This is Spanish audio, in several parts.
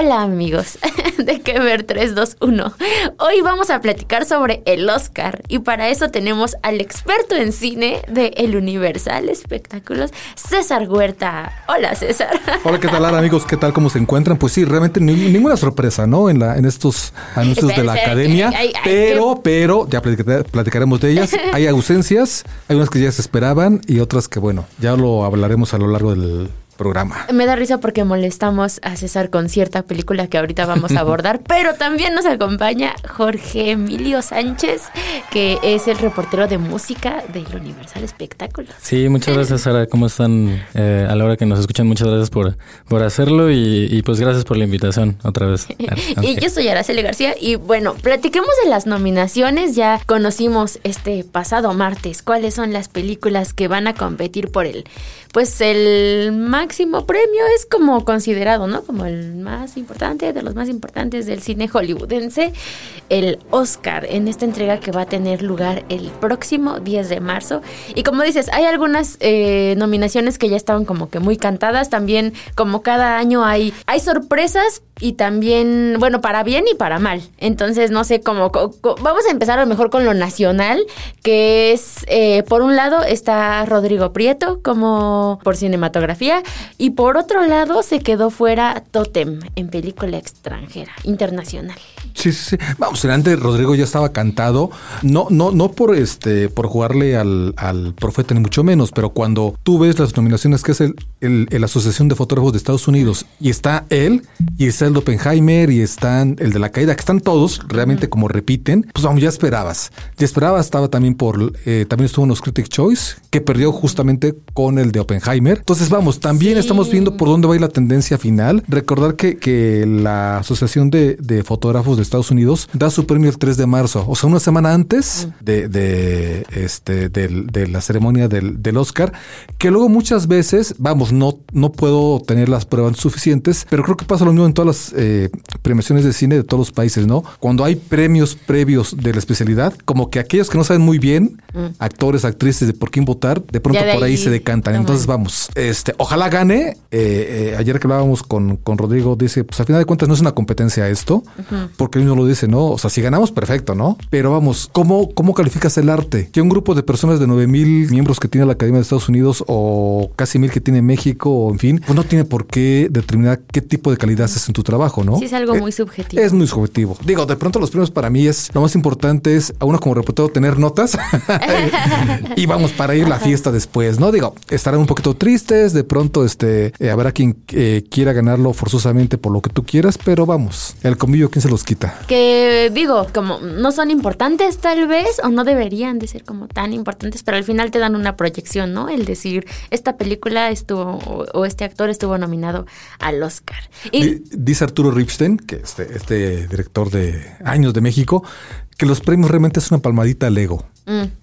Hola amigos de Que Ver 321. Hoy vamos a platicar sobre el Oscar y para eso tenemos al experto en cine de El Universal Espectáculos, César Huerta. Hola César. Hola, ¿qué tal amigos? ¿Qué tal? ¿Cómo se encuentran? Pues sí, realmente ni- ninguna sorpresa, ¿no? En, la, en estos anuncios Espera, de la espera, academia. hay- hay pero, pero, ya platica- platicaremos de ellas. Hay ausencias, hay unas que ya se esperaban y otras que, bueno, ya lo hablaremos a lo largo del programa. Me da risa porque molestamos a César con cierta película que ahorita vamos a abordar, pero también nos acompaña Jorge Emilio Sánchez, que es el reportero de música del Universal Espectáculos. Sí, muchas gracias, Sara. ¿Cómo están? Eh, a la hora que nos escuchan, muchas gracias por, por hacerlo y, y, pues gracias por la invitación otra vez. Y yo soy Araceli García y bueno, platiquemos de las nominaciones. Ya conocimos este pasado martes cuáles son las películas que van a competir por el, pues el máximo premio es como considerado, ¿no? Como el más importante de los más importantes del cine hollywoodense, el Oscar en esta entrega que va a tener lugar el próximo 10 de marzo. Y como dices, hay algunas eh, nominaciones que ya estaban como que muy cantadas. También como cada año hay, hay sorpresas y también, bueno, para bien y para mal. Entonces, no sé cómo. vamos a empezar a lo mejor con lo nacional, que es, eh, por un lado, está Rodrigo Prieto como por cinematografía, y por otro lado, se quedó fuera Totem en película extranjera, internacional. Sí, sí, sí. Vamos, antes Rodrigo ya estaba cantado. No, no, no por este, por jugarle al, al profeta, ni mucho menos, pero cuando tú ves las nominaciones que es el, el, el Asociación de Fotógrafos de Estados Unidos, y está él, y está el de Oppenheimer, y están el de la caída, que están todos realmente como repiten, pues vamos, ya esperabas. Ya esperabas, estaba también por, eh, también estuvo en los Critic Choice, que perdió justamente con el de Oppenheimer. Entonces, vamos, también Sí. Estamos viendo por dónde va a ir la tendencia final. Recordar que, que la Asociación de, de Fotógrafos de Estados Unidos da su premio el 3 de marzo, o sea, una semana antes de, de, este, del- de la ceremonia del, del Oscar, que luego muchas veces, vamos, no, no puedo tener las pruebas suficientes, pero creo que pasa lo mismo en todas las eh, premiaciones de cine de todos los países, ¿no? Cuando hay premios previos de la especialidad, como que aquellos que no saben muy bien, actores, actrices, de por quién votar, de pronto de por ahí ahí se decantan. Entonces, vamos, este, ojalá gane. Eh, eh, ayer que hablábamos con, con Rodrigo, dice, pues a final de cuentas no es una competencia esto, porque él mismo lo dice, ¿no? O sea, si ganamos, perfecto, ¿no? Pero vamos, ¿cómo, cómo calificas el arte? Que un grupo de personas de 9 mil miembros que tiene la Academia de Estados Unidos o casi mil que tiene México, o en fin, pues no tiene por qué determinar qué tipo de calidad haces en tu trabajo, ¿no? Sí, es algo Eh, muy subjetivo. Es muy subjetivo. Digo, de pronto los premios para mí es lo más importante es a uno como reportero tener notas y vamos para ir a la fiesta después, ¿no? Digo, estarán un poquito tristes, de pronto este eh, habrá quien eh, quiera ganarlo forzosamente por lo que tú quieras, pero vamos, el convivio quién se los quita. que digo, como no son importantes tal vez o no deberían de ser como tan importantes, pero al final te dan una proyección, ¿no? El decir, esta película estuvo o, o este actor estuvo nominado al Oscar. Y Dice Arturo Ripstein, que este, este director de años de México, que los premios realmente es una palmadita al ego.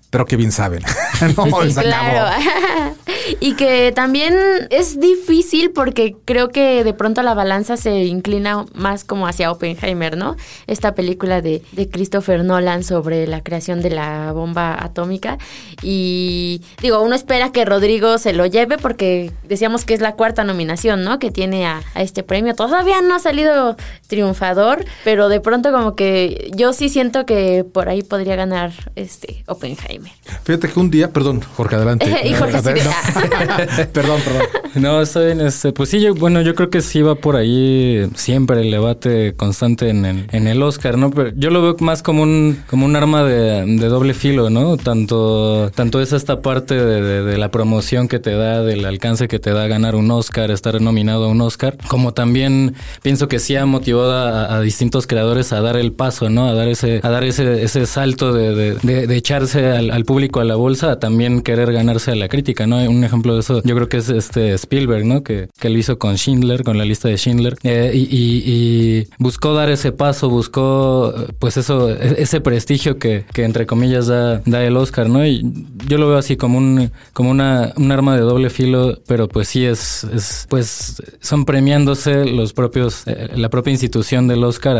Pero que bien saben. no, Sí, claro. y que también es difícil porque creo que de pronto la balanza se inclina más como hacia Oppenheimer, ¿no? Esta película de, de Christopher Nolan sobre la creación de la bomba atómica. Y digo, uno espera que Rodrigo se lo lleve porque decíamos que es la cuarta nominación, ¿no? Que tiene a, a este premio. Todavía no ha salido triunfador, pero de pronto como que yo sí siento que por ahí podría ganar este Oppenheimer. Fíjate que un día, perdón, Jorge, adelante. Y Jorge No, "Ah". perdón, perdón. No, está bien. Este, pues sí, yo, bueno, yo creo que sí va por ahí siempre el debate constante en el, en el Oscar, ¿no? Pero yo lo veo más como un, como un arma de, doble filo, ¿no? Tanto, tanto es esta parte de, la promoción que te da, del alcance que te da ganar un Oscar, estar nominado a un Oscar, como también pienso que sí ha motivado a, distintos creadores a dar el paso, ¿no? A dar ese, a dar ese, ese salto de, echarse al, público a la bolsa, a también querer ganarse a la crítica, ¿no? Ejemplo eso, yo creo que es este Spielberg, ¿no? Que, que lo hizo con Schindler, con la lista de Schindler, eh, y, buscó dar ese paso, buscó, pues eso, e, ese prestigio que, que entre comillas da, da, el Oscar, ¿no? Y yo lo veo así como un, como una, un arma de doble filo, pero pues sí es, es pues son premiándose los propios, eh, la propia institución del Oscar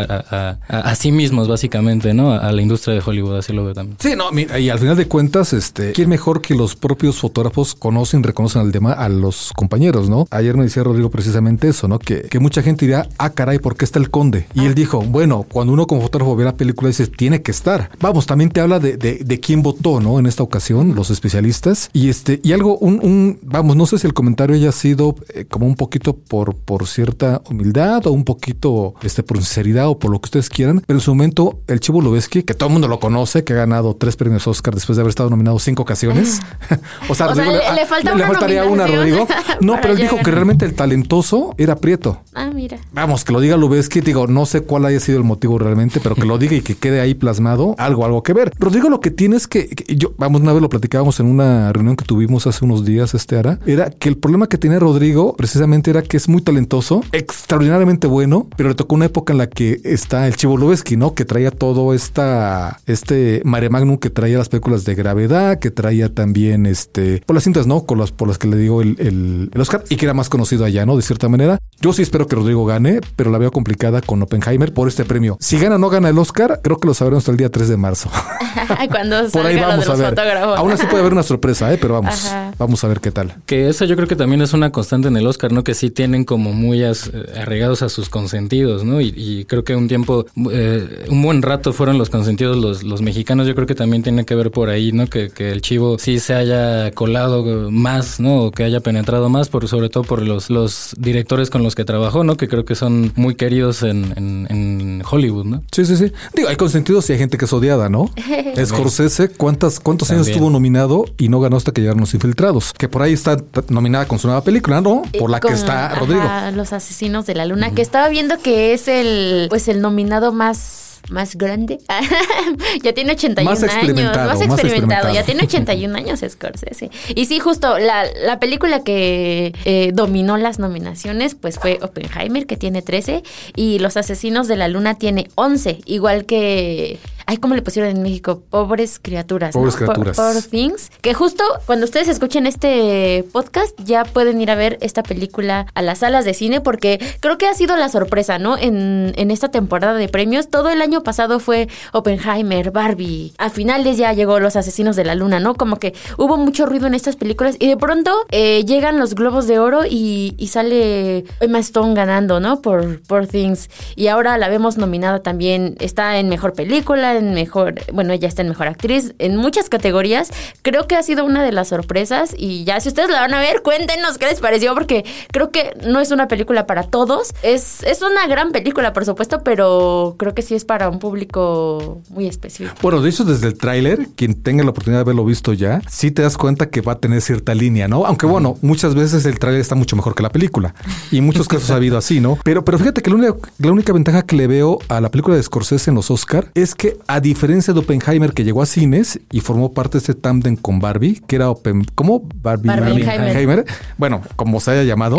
a, sí mismos, básicamente, ¿no? A, la industria de Hollywood, así lo veo también. Sí, no, mira, y al final de cuentas, este, ¿quién mejor que los propios fotógrafos conocen, reconocen al tema a los compañeros, ¿no? Ayer me decía Rodrigo precisamente eso, ¿no? Que, que mucha gente dirá, ah, caray, ¿por qué está el conde? Y él dijo, bueno, cuando uno como fotógrafo ve la película dice, tiene que estar. Vamos, también te habla de, de, de quién votó, ¿no? En esta ocasión, los especialistas. Y este, y algo, un, un vamos, no sé si el comentario haya sido eh, como un poquito por, por cierta humildad o un poquito este, por sinceridad o por lo que ustedes quieran, pero en su momento el Chivo Lubeski, que todo el mundo lo conoce, que ha ganado tres premios Oscar después de haber estado nominado cinco ocasiones. o sea, o le, falta le, faltaría una, Rodrigo. No, pero él dijo que realmente el talentoso era Prieto. Ah, mira. Vamos, que lo diga Lubeski, digo, no sé cuál haya sido el motivo realmente, pero que lo diga y que quede ahí plasmado, algo, algo que ver. Rodrigo, lo que tiene es que, que yo, vamos, una vez lo platicábamos en una reunión que tuvimos hace unos días, este era, era que el problema que tiene Rodrigo precisamente era que es muy talentoso, extraordinariamente bueno, pero le tocó una época en la que está el Chivo Lubeski, ¿no? Que traía todo esta, este mare magnum que traía las películas de gravedad, que traía también este, por las cintas, ¿no? Con las, por las que le digo el, el, el Oscar y que era más conocido allá, ¿no? De cierta manera. Yo sí espero que Rodrigo gane, pero la veo complicada con Oppenheimer por este premio. Si gana o no gana el Oscar, creo que lo sabremos hasta el día 3 de marzo. Cuando por ahí vamos a ver. Fotógrafos. Aún así puede haber una sorpresa, ¿eh? pero vamos, Ajá. vamos a ver qué tal. Que eso yo creo que también es una constante en el Oscar, ¿no? Que sí tienen como muy as, eh, arraigados a sus consentidos, ¿no? Y, y creo que un tiempo, eh, un buen rato fueron los consentidos los, los mexicanos. Yo creo que también tiene que ver por ahí, ¿no? Que, que el chivo sí se haya colado más, ¿no? O que haya penetrado más, por, sobre todo por los, los directores con los que trabajó, ¿no? Que creo que son muy queridos en, en, en Hollywood, ¿no? Sí, sí, sí. Digo, hay consentidos y hay gente que es odiada, ¿no? Scorsese, ¿cuántas, ¿cuántos También. años estuvo nominado y no ganó hasta que llegaron los infiltrados? Que por ahí está nominada con su nueva película, ¿no? Por la con, que está Rodrigo. Ajá, los asesinos de la luna, que estaba viendo que es el, pues el nominado más más grande. ya tiene 81 más años. Más experimentado, más experimentado. Ya tiene 81 años Scorsese. Y sí, justo la, la película que eh, dominó las nominaciones pues fue Oppenheimer, que tiene 13, y Los Asesinos de la Luna tiene 11, igual que... Ay, ¿cómo le pusieron en México? Pobres criaturas. Pobres ¿no? criaturas. Poor Things. Que justo cuando ustedes escuchen este podcast ya pueden ir a ver esta película a las salas de cine porque creo que ha sido la sorpresa, ¿no? En, en esta temporada de premios. Todo el año pasado fue Oppenheimer, Barbie. A finales ya llegó Los Asesinos de la Luna, ¿no? Como que hubo mucho ruido en estas películas y de pronto eh, llegan los Globos de Oro y, y, sale Emma Stone ganando, ¿no? Por, por Things. Y ahora la vemos nominada también. Está en Mejor Película, en Mejor... Bueno, ella está en Mejor Actriz. En muchas categorías. Creo que ha sido una de las sorpresas y ya si ustedes la van a ver, cuéntenos qué les pareció porque creo que no es una película para todos. Es, es una gran película, por supuesto, pero creo que sí es para un público muy específico. Bueno, de hecho, desde el tráiler, quien tenga la oportunidad de haberlo visto ya, sí te das cuenta que va a tener cierta línea, ¿no? Aunque bueno, muchas veces el tráiler está mucho mejor que la película. Y en muchos casos ha habido así, ¿no? Pero, pero fíjate que la única, la única ventaja que le veo a la película de Scorsese en los Oscar es que, a diferencia de Oppenheimer, que llegó a cines y formó parte de este tándem con Barbie, que era Open, ¿cómo? Barbie, Barbie Oppenheimer. Bueno, como se haya llamado,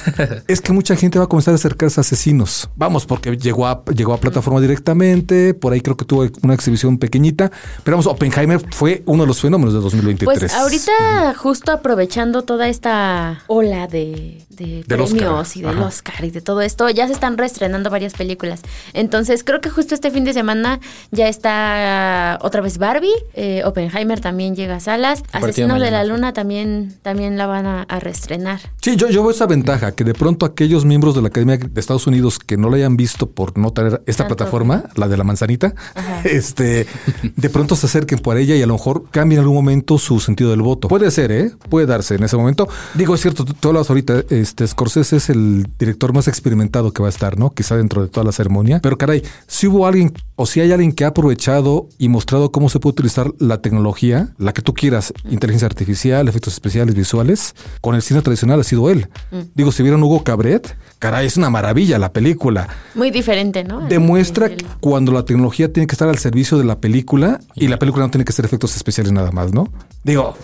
es que mucha gente va a comenzar a acercarse a asesinos. Vamos, porque llegó a, llegó a plataforma directamente, por ahí creo que tuvo una exhibición pequeñita, pero vamos, Oppenheimer fue uno de los fenómenos de 2023. Pues ahorita, justo aprovechando toda esta ola de, de premios Oscar. y del Ajá. Oscar y de todo esto, ya se están reestrenando varias películas. Entonces, creo que justo este fin de semana ya está otra vez Barbie, eh, Oppenheimer también llega a salas, Asesino de la Luna también, también la van a, reestrenar. Sí, yo, yo veo esa ventaja, que de pronto aquellos miembros de la Academia de Estados Unidos que no la hayan visto por no tener esta plataforma, la de la manzanita, este, de pronto se acerquen por ella y a lo mejor cambien en algún momento su sentido del voto. Puede ser, ¿eh? Puede darse en ese momento. Digo, es cierto, tú, hablas ahorita, este, Scorsese es el director más experimentado que va a estar, ¿no? Quizá dentro de toda la ceremonia. Pero caray, si hubo alguien o si hay alguien que ha aprovechado y mostrado cómo se puede utilizar la tecnología, la que tú quieras, inteligencia artificial, efectos especiales, visuales, con el cine tradicional ha sido él. Mm. Digo, si vieron Hugo Cabret, caray, es una maravilla la película. Muy diferente, ¿no? Demuestra cuando la tecnología tiene que estar al servicio de la película y la película no tiene que ser efectos especiales nada más, ¿no? Digo,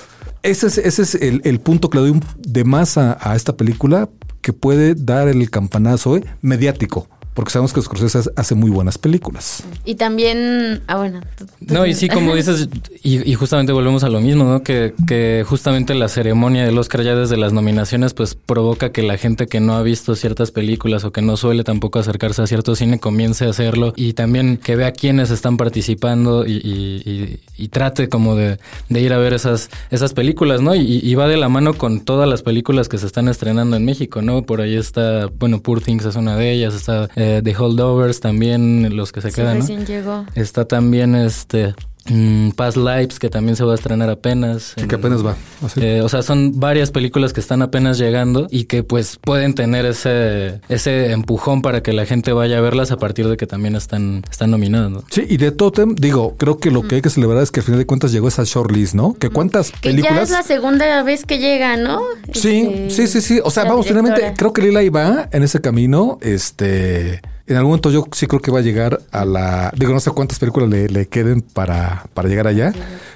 ese es, ese es el, punto que le doy de más a, a esta película que puede dar el campanazo eh, mediático porque sabemos que Scorsese hace muy buenas películas. Y también, ah, bueno. No, y sí, como dices, y, justamente volvemos a lo mismo, ¿no? Que, que justamente la ceremonia del Oscar ya desde las nominaciones, pues provoca que la gente que no ha visto ciertas películas o que no suele tampoco acercarse a cierto cine comience a hacerlo y también que vea quiénes están participando y, y, trate como de, de, ir a ver esas, esas películas, ¿no? Y, va de la mano con todas las películas que se están estrenando en México, ¿no? Por ahí está, bueno, Poor Things es una de ellas, está... Eh, The Holdovers también, los que se quedan. Recién llegó. Está también este Mm, Past Lives, que también se va a estrenar apenas. que apenas va. Eh, o sea, son varias películas que están apenas llegando y que pues pueden tener ese, ese empujón para que la gente vaya a verlas a partir de que también están, están nominadas. Sí, y de Totem, digo, creo que lo que hay que celebrar es que al final de cuentas llegó esa shortlist, ¿no? Que cuántas películas. ya es la segunda vez que llega, ¿no? Sí, este, sí, sí, sí. O sea, vamos, finalmente, creo que Lila iba en ese camino. Este en algún momento yo sí creo que va a llegar a la. Digo, no sé cuántas películas le, queden para, para llegar allá.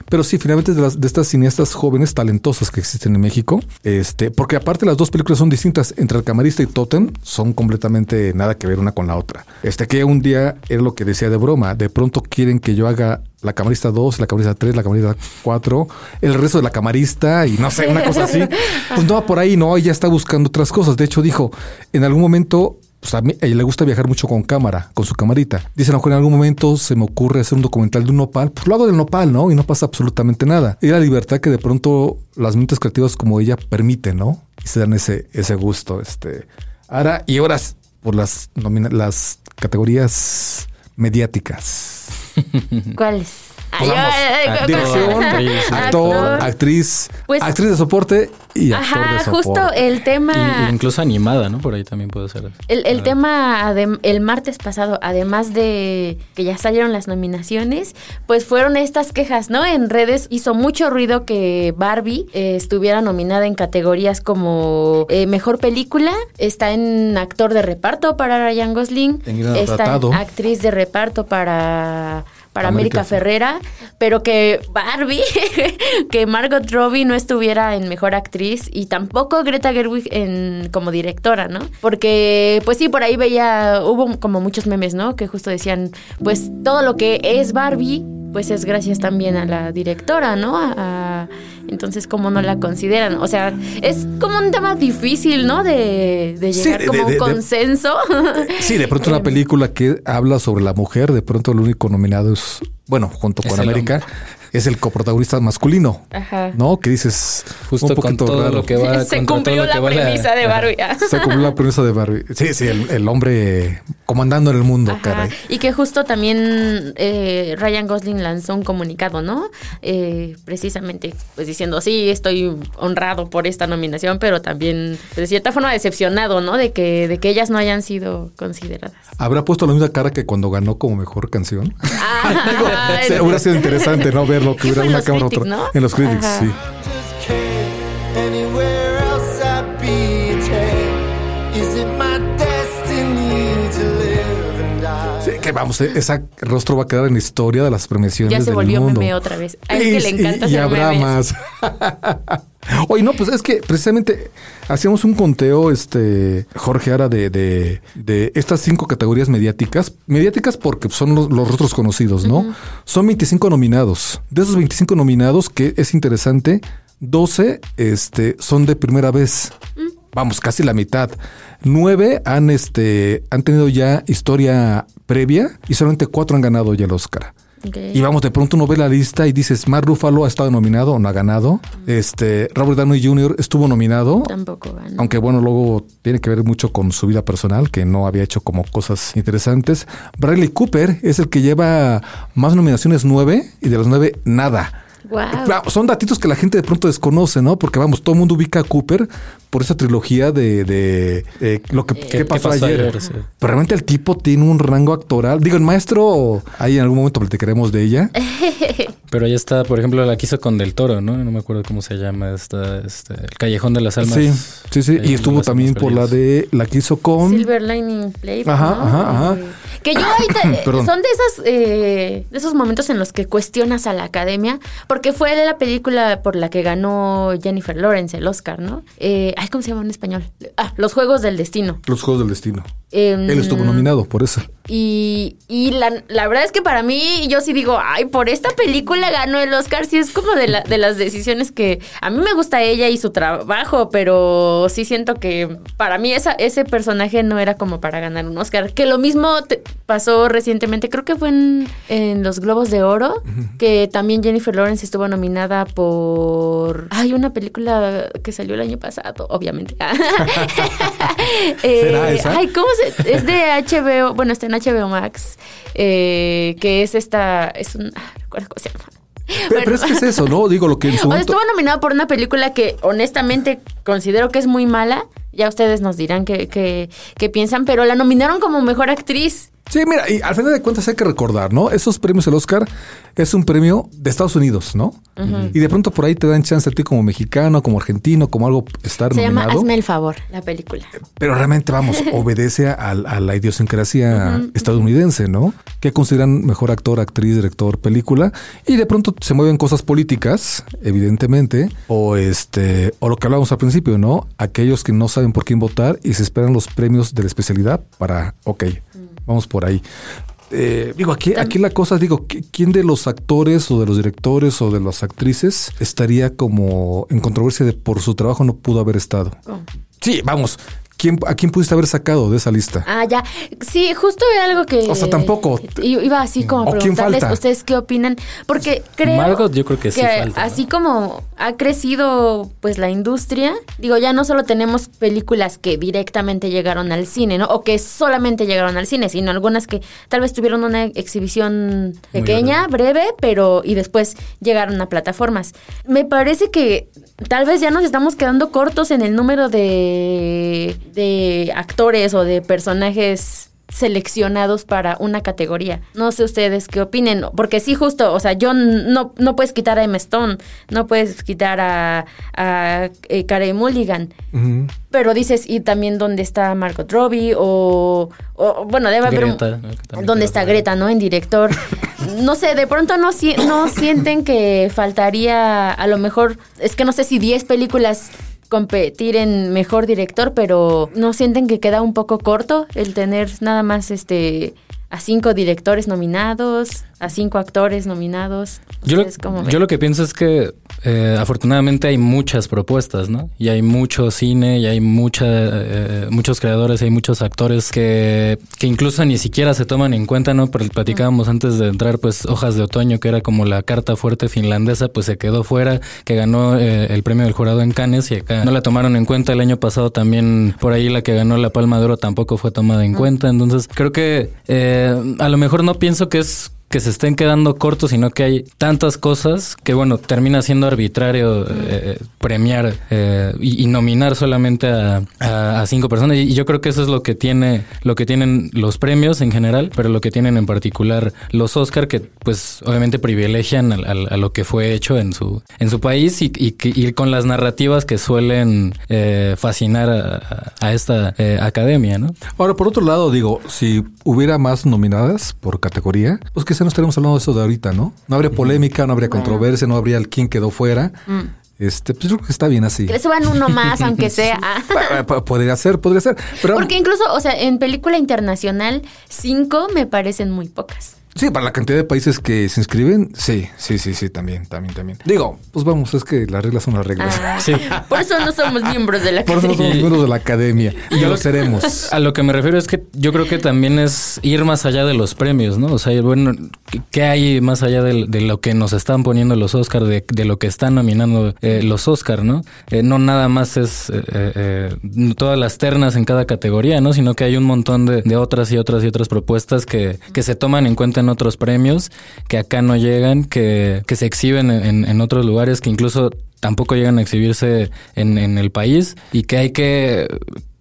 Pero sí, finalmente de, las, de estas cineastas jóvenes talentosas que existen en México. Este, porque aparte las dos películas son distintas. Entre El Camarista y Totem son completamente nada que ver una con la otra. Este, que un día era lo que decía de broma. De pronto quieren que yo haga la camarista 2, la camarista 3, la camarista 4, el resto de la camarista y no sé, una cosa así. Pues no va por ahí, no, ella está buscando otras cosas. De hecho, dijo, en algún momento pues a mí a ella le gusta viajar mucho con cámara, con su camarita. Dice, no, en algún momento se me ocurre hacer un documental de un nopal, pues lo hago del nopal, ¿no? Y no pasa absolutamente nada. Y la libertad que de pronto las mentes creativas como ella permiten, ¿no? Y se dan ese, ese gusto. Este. Ahora, y ahora por las, las categorías mediáticas. ¿Cuáles? Dirección, actor, actriz, pues, actriz de soporte y actor de soporte. justo el tema... incluso animada, ¿no? Por ahí también puede ser. El, el tema el martes pasado, además de que ya salieron las nominaciones, pues fueron estas quejas, ¿no? En redes hizo mucho ruido que Barbie eh, estuviera nominada en categorías como eh, Mejor Película, está en actor de reparto para Ryan Gosling, está en actriz de reparto para para América, Ferrera, pero que Barbie, que Margot Robbie no estuviera en mejor actriz y tampoco Greta Gerwig en como directora, ¿no? Porque pues sí, por ahí veía hubo como muchos memes, ¿no? Que justo decían, pues todo lo que es Barbie pues es gracias también a la directora, ¿no? A, entonces, ¿cómo no la consideran? O sea, es como un tema difícil, ¿no? De, llegar como a un consenso. sí, de pronto una película que habla sobre la mujer, de pronto el único nominado es, bueno, junto con América, es el coprotagonista masculino, Ajá. ¿no? Que dices justo con todo lo que va se cumplió la premisa de Barbie. se cumplió la premisa de Barbie. Sí, sí, el, hombre comandando en el mundo, caray. Y que justo también eh, Ryan Gosling lanzó un comunicado, ¿no? Eh, precisamente, pues diciendo, sí, estoy honrado por esta nominación, pero también de cierta forma decepcionado, ¿no? De que, de que ellas no hayan sido consideradas. ¿Habrá puesto la misma cara que cuando ganó como mejor canción? Ah, hubiera sido interesante, ¿no? Ver lo que hubiera una cámara otra. En los críticos, sí. Sí, que vamos, eh, ese rostro va a quedar en la historia de las premiaciones. Ya se volvió meme otra vez. A él que le encanta y, y habrá más. Oye, no, pues es que precisamente hacíamos un conteo, este, Jorge Ara, de, de, estas cinco categorías mediáticas. Mediáticas porque son los, rostros conocidos, ¿no? Son 25 nominados. De esos 25 nominados, que es interesante, 12 este, son de primera vez. Mm. Vamos, casi la mitad. Nueve han, este, han tenido ya historia previa y solamente cuatro han ganado ya el Oscar. Y vamos, de pronto uno ve la lista y dices, Mark Ruffalo ha estado nominado o no ha ganado. Este, Robert Downey Jr. estuvo nominado. Tampoco ganó. Aunque bueno, luego tiene que ver mucho con su vida personal, que no había hecho como cosas interesantes. Bradley Cooper es el que lleva más nominaciones, nueve, y de los nueve, nada. Wow. Claro, Son datitos que la gente de pronto desconoce, ¿no? Porque vamos, todo el mundo ubica a Cooper por esa trilogía de, de, eh, lo que ¿qué pasó, pasó ayer. ayer? Sí. Pero realmente el tipo tiene un rango actoral. Digo, el maestro, ahí en algún momento platicaremos de ella. Pero ya está, por ejemplo, la quiso con Del Toro, ¿no? No me acuerdo cómo se llama esta, este, El Callejón de las Almas. Sí, sí, sí. Y estuvo también por la de la que hizo con. Silver Lining Playbook. Ajá, ¿no? ajá, ajá. Eh, Que yo ahorita eh, Perdón. son de esas eh, de esos momentos en los que cuestionas a la academia, porque fue la película por la que ganó Jennifer Lawrence el Oscar, ¿no? Eh, ay, ¿cómo se llama en español? Ah, Los Juegos del Destino. Los Juegos del Destino. Em, Él estuvo nominado por eso. Y, y la, la verdad es que para mí, yo sí digo, ay, por esta película ganó el Oscar. Sí, es como de, la- de las decisiones que a mí me gusta ella y su trabajo, pero sí siento que para mí esa, ese personaje no era como para ganar un Oscar. Que lo mismo te- pasó recientemente, creo que fue en, en los Globos de Oro, que también Jennifer Lawrence estuvo nominada por. Hay una película que salió el año pasado, obviamente. Eh, ¿Será esa? Ay, ¿cómo se.? Es de HBO, bueno, está en HBO Max, eh, que es esta. Es un. ah, cómo se llama. Pero, pero es que es eso, ¿no? Digo, lo que en su O sea, momento. estuvo nominado por una película que honestamente considero que es muy mala. Ya ustedes nos dirán qué, qué- qué piensan, pero la nominaron como mejor actriz. Sí, mira, y al final de cuentas hay que recordar, ¿no? Esos premios, el Oscar, es un premio de Estados Unidos, ¿no? Y de pronto por ahí te dan chance a ti como mexicano, como argentino, como algo estar Se llama nominado. Hazme el favor, la película. Pero realmente, vamos, obedece a, a la idiosincrasia estadounidense, ¿no? Que consideran mejor actor, actriz, director, película. Y de pronto se mueven cosas políticas, evidentemente, o este, o lo que hablábamos al principio, ¿no? Aquellos que no saben por quién votar y se esperan los premios de la especialidad para, ok, vamos por ahí. Eh, digo, aquí, aquí la cosa, digo, ¿qui- ¿quién de los actores o de los directores o de las actrices estaría como en controversia de por su trabajo no pudo haber estado? Sí, vamos. ¿Quién, ¿A quién pudiste haber sacado de esa lista? Ah, ya. Sí, justo era algo que. O sea, tampoco. Iba así como a ¿O quién preguntarles falta? ustedes qué opinan. Porque creo. Margot, yo creo que sí falta, ¿no? Así como ha crecido, pues, la industria, digo, ya no solo tenemos películas que directamente llegaron al cine, ¿no? O que solamente llegaron al cine, sino algunas que tal vez tuvieron una exhibición pequeña, breve, pero. y después llegaron a plataformas. Me parece que tal vez ya nos estamos quedando cortos en el número de, de actores o de personajes seleccionados para una categoría. No sé ustedes qué opinen, porque sí, justo, o sea, yo no, no puedes quitar a Emma Stone, no puedes quitar a, a eh, Carey Mulligan, pero dices, y también dónde está Margot Robbie o, o, bueno, debe haber ¿Dónde está. Greta, no? En director. No sé, de pronto no, si- no sienten que faltaría, a lo mejor, es que no sé si 10 películas competir en mejor director, pero no sienten que queda un poco corto el tener nada más este a cinco directores nominados, a cinco actores nominados. Yo lo, yo lo que pienso es que eh, afortunadamente hay muchas propuestas, ¿no? Y hay mucho cine y hay mucha, eh, muchos creadores y hay muchos actores que, que incluso ni siquiera se toman en cuenta, ¿no? Pero platicábamos antes de entrar, pues, Hojas de Otoño, que era como la carta fuerte finlandesa, pues se quedó fuera, que ganó eh, el premio del jurado en Cannes y acá no la tomaron en cuenta. El año pasado también por ahí la que ganó la Palma de Oro tampoco fue tomada en cuenta. Entonces creo que eh, a lo mejor no pienso que es que se estén quedando cortos, sino que hay tantas cosas que, bueno, termina siendo arbitrario eh, premiar eh, y, nominar solamente a, cinco personas. Y yo creo que eso es lo que tiene, lo que tienen los premios en general, pero lo que tienen en particular los Oscar, que pues obviamente privilegian a, lo que fue hecho en su, en su país y, y, que- y con las narrativas que suelen eh, fascinar a, a- esta academia, ¿no? Ahora, por otro lado, digo, si hubiera más nominadas por categoría, pues quizá no estaríamos hablando de eso de ahorita, ¿no? No habría polémica, no habría controversia, no habría el quién quedó fuera. Este, pues yo creo que está bien así. Que le suban uno más, aunque sea. Podría ser, podría ser. Pero Porque incluso, o sea, en película internacional, cinco me parecen muy pocas. Sí, para la cantidad de países que se inscriben, sí, sí, sí, sí, también, también, también. Digo, pues vamos, es que las reglas son las reglas. Ah, Sí. Por eso no somos miembros de la Por eso no somos miembros de la academia. Y ya lo seremos. A lo que me refiero es que yo creo que también es ir más allá de los premios, ¿no? O sea, bueno, ¿qué- ¿qué hay más allá de, de lo que nos están poniendo los Oscar, de, de lo que están nominando eh, los Oscar, ¿no? Eh, no nada más es eh, eh, eh, todas las ternas en cada categoría, ¿no? Sino que hay un montón de, de otras y otras y otras propuestas que, que se toman en cuenta en otros premios, que acá no llegan, que, que se exhiben en, en- en otros lugares, que incluso tampoco llegan a exhibirse en, en el país y que hay que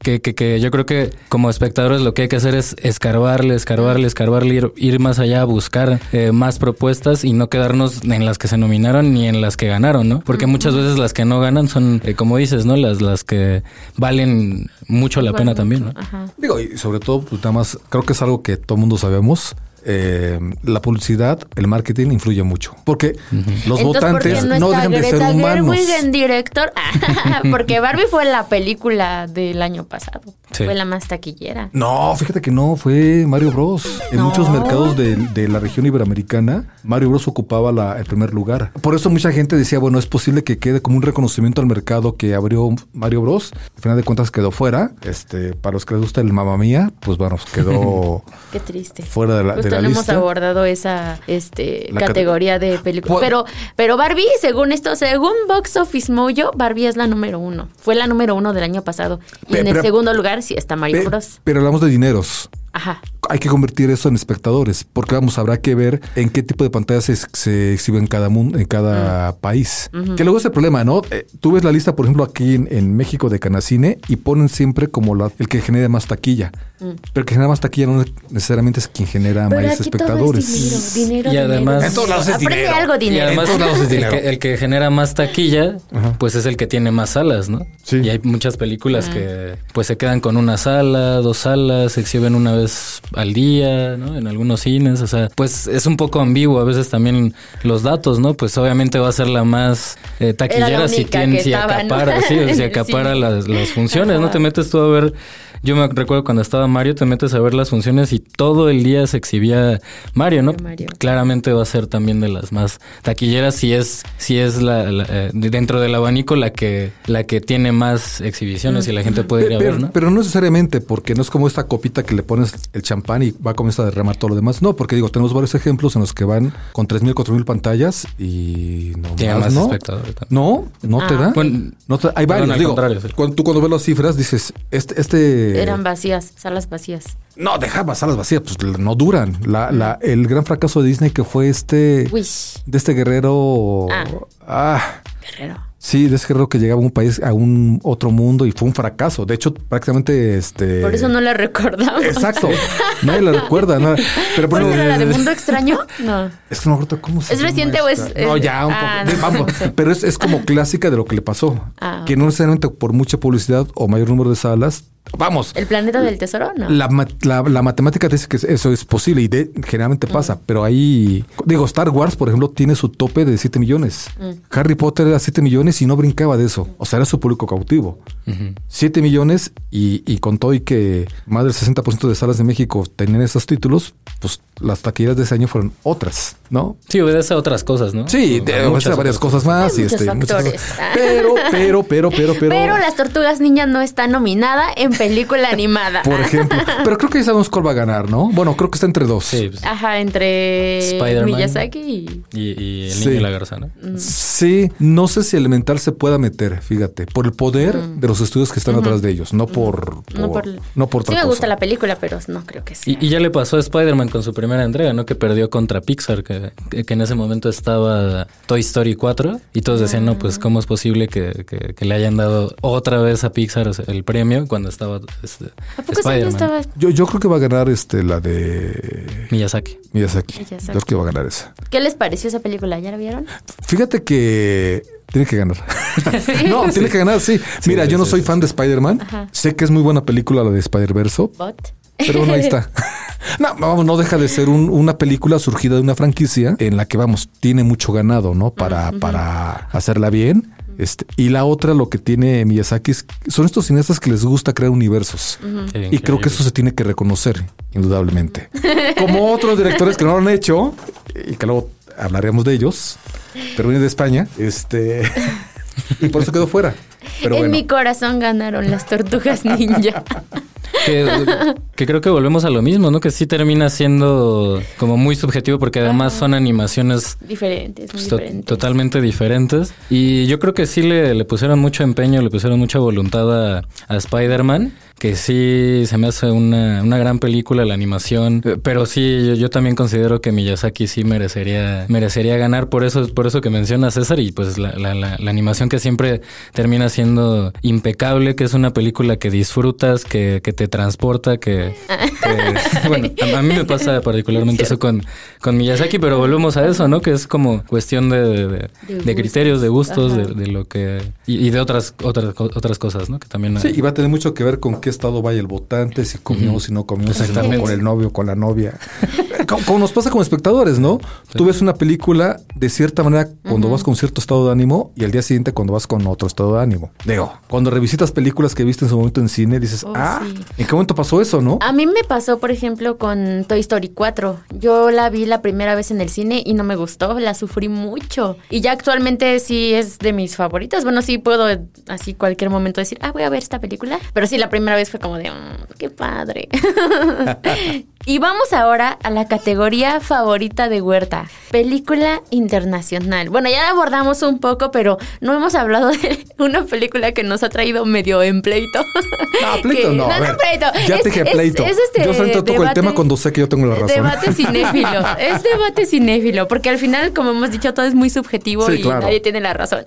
que, que, que yo creo que como espectadores lo que hay que hacer es escarbarle, escarbarle, escarbarle, ir, ir más allá, buscar eh, más propuestas y no quedarnos en las que se nominaron ni en las que ganaron, ¿no? Porque muchas veces las que no ganan son, eh, como dices, ¿no? Las, las que valen mucho la pena también, ¿no? Ajá. Digo, y sobre todo, pues nada más, creo que es algo que todo el mundo sabemos. Eh, la publicidad, el marketing influye mucho. Porque los Entonces, ¿por qué votantes no, no, dejan de ser humanos. En director? Porque Barbie fue la película del año pasado. Sí. Fue la más taquillera. No, fíjate que no, fue Mario Bros. En No. muchos mercados de, de la región iberoamericana, Mario Bros ocupaba la- el primer lugar. Por eso mucha gente decía, bueno, es posible que quede como un reconocimiento al mercado que abrió Mario Bros. Al final de cuentas quedó fuera. Este, para los que les gusta el mamá mía, pues bueno, quedó Qué triste. fuera de la, de Justo la no hemos lista. abordado esa este, La categoría de película. Pues- Pero, pero Barbie, según esto, según Box Office Mojo, Barbie es la número uno. Fue la número uno del año pasado. Y en el pero- segundo lugar sí está Mario Pe- Bros. pero hablamos de dineros. Ajá. Hay que convertir eso en espectadores, porque vamos, habrá que ver en qué tipo de pantallas se, se exhibe en cada mundo, en cada país. Que luego es el problema, ¿no? Eh, tú ves la lista, por ejemplo, aquí en, en México de Canacine y ponen siempre como la- el que genera más taquilla. Pero el que genera más taquilla no necesariamente es quien genera Pero mayores aquí todo espectadores. es dinero, dinero, Y además- dinero, En todos lados es Aprende dinero. algo, Y dinero. además, todos lados es el que, el que genera más taquilla, pues es el que tiene más salas, ¿no? Sí. Y hay muchas películas que pues se quedan con una sala, dos salas, se exhiben una vez al día, ¿no? En algunos cines, o sea, pues es un poco ambiguo a veces también los datos, ¿no? Pues obviamente va a ser la más eh, taquillera si tiene, si acapara, sí, si acapara las, las funciones, ¿no? Te metes tú a ver yo me recuerdo cuando estaba Mario, te metes a ver las funciones y todo el día se exhibía Mario, ¿no? Mario. Claramente va a ser también de las más taquilleras si es si es la, la, eh, de- dentro del abanico la que la que tiene más exhibiciones y la gente puede ir a Pero, ver, ¿no? pero no necesariamente, porque no es como esta copita que le pones el champán y va a comenzar a derramar todo lo demás. No, porque digo, tenemos varios ejemplos en los que van con 3.000, 4.000 pantallas y no Tiene más, más ¿no? No, no te Ah. da. Bueno, No te- hay varios. Digo, contrario, sí. cuando, tú cuando ves las cifras dices, este, este Eran vacías, salas vacías. no deja salas vacías, pues no duran. La, la, el gran fracaso de Disney que fue este Wish. de este guerrero. Ah. ah Guerrero. Sí, de ese que llegaba a un país, a un otro mundo y fue un fracaso. De hecho, prácticamente este. Por eso no la recordamos. Exacto. Nadie la recuerda. nada. Pero por ¿Cuál ejemplo, era la de Mundo Extraño? No. Es que no me acuerdo cómo se ¿Es llama reciente o es-. No, es- ya un ah, poco. no, Vamos, no sé. pero es, es como clásica de lo que le pasó. Ah, que no necesariamente por mucha publicidad o mayor número de salas. Vamos. ¿El planeta del tesoro? No. La, ma- la- la matemática dice que eso es posible y de- generalmente pasa, pero ahí, digo, Star Wars, por ejemplo, tiene su tope de 7 millones. Harry Potter era 7 millones y no brincaba de eso. O sea, era su público cautivo. 7 millones y, y con todo y que más del 60% de salas de México tenían esos títulos, pues las taquilleras de ese año fueron otras, ¿no? Sí, obedece a otras cosas, ¿no? Sí, de, muchas a varias cosas más. Hay y muchos este, muchas. Pero, pero, pero, pero, pero. Pero las tortugas ninjas no está nominada en película animada. Por ejemplo. Pero creo que ya sabemos cuál va a ganar, ¿no? Bueno, creo que está entre dos. Sí, pues, Ajá, entre Spider-Man. Miyazaki y... y, y el Sí. niño y la garza, ¿no? Mm. Sí, no sé si Elemental se pueda meter, fíjate, por el poder de los estudios que están atrás de ellos, no por, por- Mm. No por, no por sí me gusta cosa. la película, pero no creo que sea. Y, y ya le pasó a Spider-Man con su primera entrega, ¿no? Que perdió contra Pixar, que, que- que en ese momento estaba Toy Story 4. Y todos decían, no, pues, ¿cómo es posible que, que- que le hayan dado otra vez a Pixar el premio cuando estaba este, ¿A poco Spider-Man? estaba? Yo, yo creo que va a ganar este la de Miyazaki. Miyazaki. Miyazaki. Yo creo que va a ganar esa. ¿Qué les pareció esa película? ¿Ya la vieron? Fíjate que tiene que ganar. Sí. no, tiene que ganar, sí. Mira, sí, yo no sí, soy sí, fan de Spider-Man. Ajá. Sé que es muy buena película la de Spider-Verso, Bot. Pero bueno, ahí está. No, vamos, no deja de ser un- una película surgida de una franquicia en la que, vamos, tiene mucho ganado, ¿no? Para, para hacerla bien. Este, y la otra, lo que tiene Miyazaki, es- son estos cineastas que les gusta crear universos. Y creo que eso se tiene que reconocer, indudablemente. Como otros directores que no lo han hecho, y que luego hablaremos de ellos, pero viene de España, este, y por eso quedó fuera. Pero en bueno. mi corazón ganaron las tortugas ninja. Que, que creo que volvemos a lo mismo, ¿no? Que sí termina siendo como muy subjetivo porque además son animaciones diferentes, pues, to- diferentes. totalmente diferentes. Y yo creo que sí le, le pusieron mucho empeño, le pusieron mucha voluntad a, a Spider-Man, que sí se me hace una, una gran película la animación. Eh, Pero sí, yo, yo también considero que Miyazaki sí merecería, merecería ganar por eso, por eso que menciona César, y pues la, la, la, la animación que siempre termina siendo impecable, que es una película que disfrutas, que, que te transporta, que, que- bueno, a, a mí me pasa particularmente eso con, con Miyazaki, pero volvemos a eso, ¿no? Que es como cuestión de, de- de- De de criterios, de gustos, de, lo que y, y de otras otras otras cosas, ¿no? Que también Sí, y va a tener mucho que ver con qué estado vaya el votante, si comió, si no comió, si con el novio, con la novia. como, como nos pasa como espectadores, ¿no? Tú ves una película de cierta manera cuando vas con cierto estado de ánimo y al día siguiente cuando vas con otro estado de ánimo. Digo, cuando revisitas películas que viste en su momento en cine, dices, Oh, ah, sí. ¿en qué momento pasó eso, no? A mí me pasó, por ejemplo, con Toy Story 4. Yo la vi la primera vez en el cine y no me gustó, la sufrí mucho. Y ya actualmente sí es de mis favoritas. Bueno, sí puedo así cualquier momento decir, ah, voy a ver esta película. Pero sí, la primera vez fue como de, "Mm, qué padre. y vamos ahora a la categoría favorita de Huerta, película internacional. Bueno, ya la abordamos un poco, pero no hemos hablado de una película que nos ha traído medio en pleito. No, pleito Que- no. a ver, pleito. Ya Es- te dije pleito. es este yo solamente toco el tema cuando sé que yo tengo la razón. Debate cinéfilo. es debate cinéfilo, porque al final, como hemos dicho, todo es muy subjetivo Sí, y claro. nadie tiene la razón.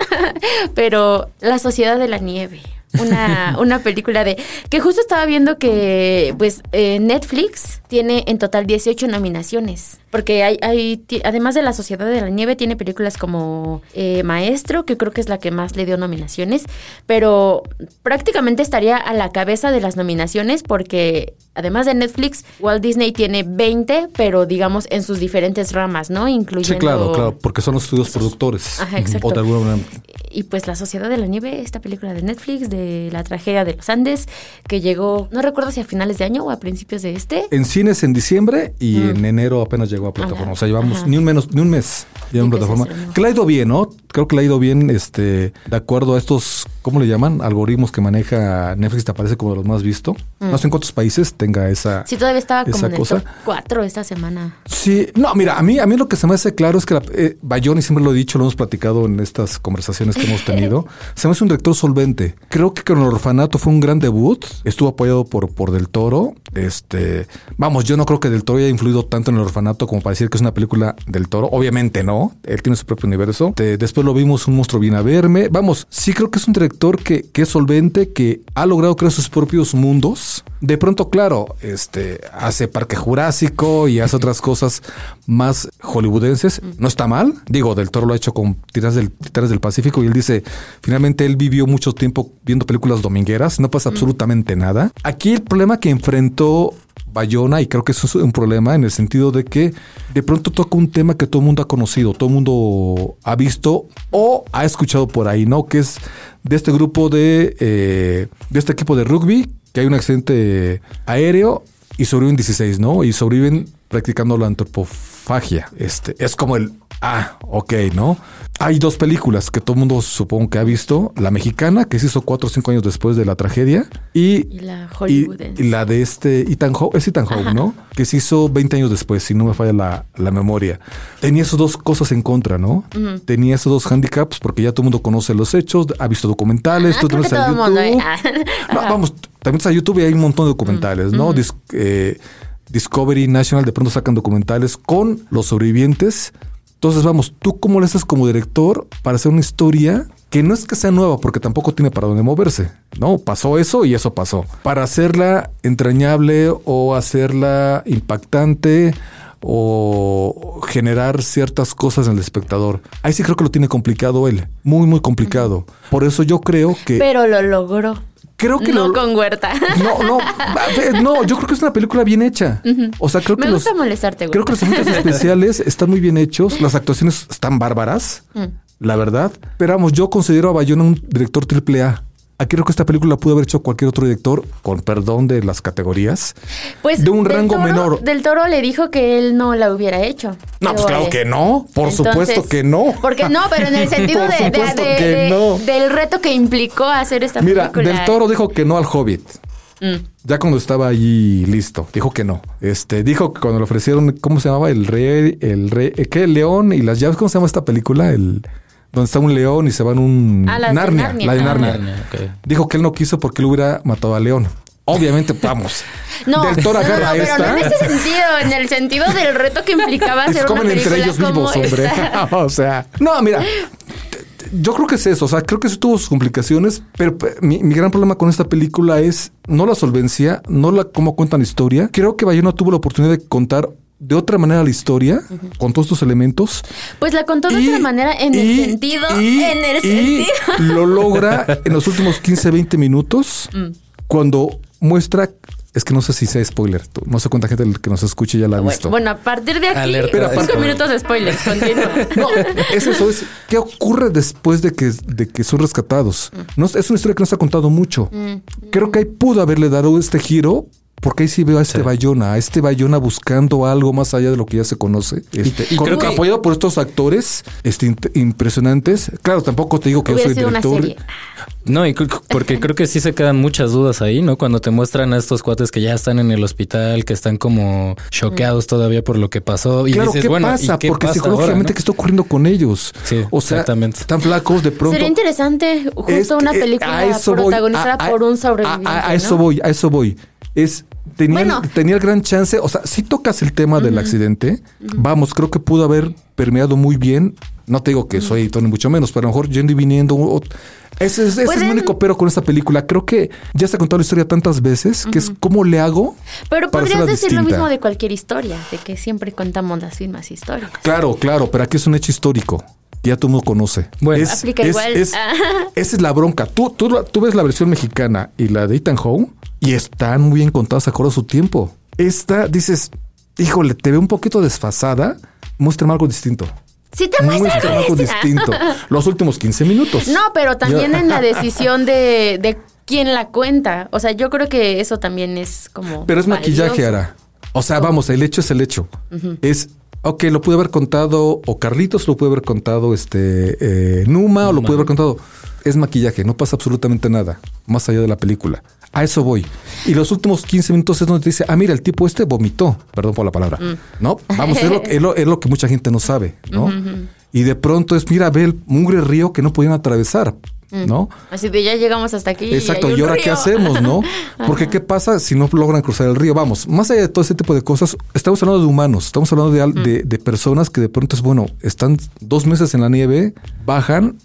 Pero La Sociedad de la Nieve. Una, una película de que justo estaba viendo que pues eh, Netflix tiene en total 18 nominaciones porque hay, hay además de la Sociedad de la Nieve tiene películas como eh, Maestro que creo que es la que más le dio nominaciones pero prácticamente estaría a la cabeza de las nominaciones porque además de Netflix Walt Disney tiene 20 pero digamos en sus diferentes ramas no incluyendo Sí, claro, claro, porque son los estudios productores. Ajá, exacto. O de alguna manera. y pues La Sociedad de la Nieve, esta película de Netflix de la tragedia de los Andes, que llegó, no recuerdo si a finales de año o a principios de este. En cines en diciembre y en enero apenas llegó a plataforma. O sea, llevamos ajá. ni un menos, ni un mes ya en plataforma. Que le ha ido bien, ¿no? Creo que le ha ido bien, este, de acuerdo a estos, ¿cómo le llaman? Algoritmos que maneja Netflix, te aparece como de los más visto. No sé en cuántos países tenga esa. Sí, todavía estaba como en el cosa. top 4 esta semana. Sí, no, mira, a mí, a mí lo que se me hace claro es que la, eh, Bayón, y siempre lo he dicho, lo hemos platicado en estas conversaciones que hemos tenido, se me hace un director solvente. Creo que con el orfanato fue un gran debut, estuvo apoyado por, por Del Toro. Este, vamos, yo no creo que Del Toro haya influido tanto en el orfanato como para decir que es una película del Toro. Obviamente no, él tiene su propio universo. Te- después lo vimos, un monstruo viene a verme. Vamos, sí creo que es un director que, que es solvente, que ha logrado crear sus propios mundos. De pronto, claro, este hace Parque Jurásico y hace otras cosas más hollywoodenses. No está mal. Digo, Del Toro lo ha hecho con Titanes del, Titanes del Pacífico y él dice, finalmente él vivió mucho tiempo viendo películas domingueras, no pasa absolutamente nada. Aquí el problema que enfrentó Bayona, y creo que eso es un problema en el sentido de que de pronto toca un tema que todo el mundo ha conocido, todo el mundo ha visto o ha escuchado por ahí, ¿no? Que es de este grupo de, eh, de este equipo de rugby, que hay un accidente aéreo y sobreviven 16, ¿no? Y sobreviven practicando la antropofagia. Este es como el ah, ok, ¿no? Hay dos películas que todo el mundo supongo que ha visto: la mexicana, que se hizo cuatro o cinco años después de la tragedia, y, Y la y, hollywoodense. y la de este Ethan Hawke, es Ethan Hawke, ¿no? Que se hizo 20 años después, si no me falla la, la memoria. Tenía esas dos cosas en contra, ¿no? Tenía esos dos handicaps porque ya todo el mundo conoce los hechos, ha visto documentales, Ah, tú metes a todo el mundo, YouTube. ¿eh? No, vamos, también a YouTube y hay un montón de documentales, ¿no? Dis- eh, Discovery National de pronto sacan documentales con los sobrevivientes. Entonces, vamos, ¿tú cómo le haces como director para hacer una historia que no es que sea nueva, porque tampoco tiene para dónde moverse? No, pasó eso y eso pasó. Para hacerla entrañable o hacerla impactante o generar ciertas cosas en el espectador. Ahí sí creo que lo tiene complicado él, muy, muy complicado. Por eso yo creo que Pero lo logró. Creo que no lo- con Huerta. No, no, no, yo creo que es una película bien hecha. O sea, creo que Me los, gusta molestarte, creo que los efectos especiales están muy bien hechos, las actuaciones están bárbaras, Mm. la verdad. Pero vamos, yo considero a Bayona un director triple A. Aquí creo que esta película pudo haber hecho cualquier otro director, con perdón de las categorías. Pues de un rango Toro- menor. Del Toro le dijo que él no la hubiera hecho. No, pues claro que no. Por entonces- supuesto que no. Porque no, pero en el sentido de, de- de- no. del reto que implicó hacer esta Mira, película. Del Toro dijo que no al Hobbit. Mm. Ya cuando estaba allí listo, dijo que no. Este, dijo que cuando le ofrecieron, ¿cómo se llamaba? El rey, el rey, ¿qué? León y las llaves, ¿cómo se llama esta película? El donde está un león y se van un Ah, la de Narnia, la de Ah. Narnia. Dijo que él no quiso porque él hubiera matado a León. Obviamente, vamos. No, Del Toro no, no, pero esta. no en ese sentido, en el sentido del reto que implicaba hacer una película entre ellos vivos, hombre. o sea, no, mira, yo creo que es eso. O sea, creo que sí tuvo sus complicaciones, pero mi, mi gran problema con esta película es no la solvencia, no la cómo cuentan la historia. Creo que Bayona tuvo la oportunidad de contar de otra manera la historia con todos estos elementos. Pues la contó de Y- otra manera en y- el sentido, y- en el y sentido. lo logra en los últimos 15, 20 minutos Mm. cuando muestra. Es que no sé si sea spoiler. No sé cuánta gente que nos escuche ya la ha Bueno, visto. bueno, a partir de aquí, Alerta Pero cinco minutos de spoilers, continúa. No, es eso, es qué ocurre después de que, de que son rescatados. No, es una historia que no se ha contado mucho. Creo que ahí pudo haberle dado este giro. Porque ahí sí veo a este Bayona, a este Bayona buscando algo más allá de lo que ya se conoce. Este, y con- creo que- apoyado por estos actores este, impresionantes. Claro, tampoco te digo que yo soy director. serie. No, y porque creo que sí se quedan muchas dudas ahí, ¿no? Cuando te muestran a estos cuates que ya están en el hospital, que están como choqueados todavía por lo que pasó. Y claro, dices, ¿qué bueno, ¿y pasa? qué Porque pasa psicológicamente, ahora, no? ¿qué está ocurriendo con ellos? Sí, o sea, exactamente. están flacos de pronto. Sería interesante justo una eh, película a protagonizada a- a- por un a- sobreviviente. A, a eso ¿no? voy, a eso voy. Es tenía, Bueno. tenía el gran chance, o sea, si tocas el tema del accidente, vamos, creo que pudo haber permeado muy bien. No te digo que soy editor ni mucho menos, pero a lo mejor yendo y viniendo. o- ese, es- ese es mi único pero con esta película. Creo que ya se ha contado la historia tantas veces que es cómo le hago. Pero para podrías decir lo mismo de cualquier historia, de que siempre contamos las mismas historias. Claro, claro, pero aquí es un hecho histórico. Ya todo el mundo conoce. Bueno. Aplica igual. es- esa es la bronca. Tú, tú, tú ves la versión mexicana y la de Ethan Home y están muy bien contadas acorde a su tiempo. Esta dices, híjole, te ve un poquito desfasada. Muéstrame algo distinto. Sí te muestra Muéstrame algo distinto. Los últimos 15 minutos. No, pero también en la decisión de, de quién la cuenta. O sea, yo creo que eso también es como. Pero es maquillaje. Ara. O sea, vamos, el hecho es el hecho. Es, ok, lo pude haber contado, o Carlitos lo puede haber contado, este, eh, Numa, o lo puede haber contado. Es maquillaje, no pasa absolutamente nada, más allá de la película. A eso voy. Y los últimos 15 minutos es donde te dice, ah, mira, el tipo este vomitó, perdón por la palabra. No, vamos, es lo, es lo- es lo que mucha gente no sabe, ¿no? Y de pronto es, mira, ve el mugre río que no podían atravesar, ¿no? Así de ya llegamos hasta aquí. Exacto, ¿y ahora qué hacemos, no? Porque ¿qué pasa si no logran cruzar el río? Vamos, más allá de todo ese tipo de cosas, estamos hablando de humanos, estamos hablando de, al- de, de personas que de pronto es, bueno, están dos meses en la nieve, bajan,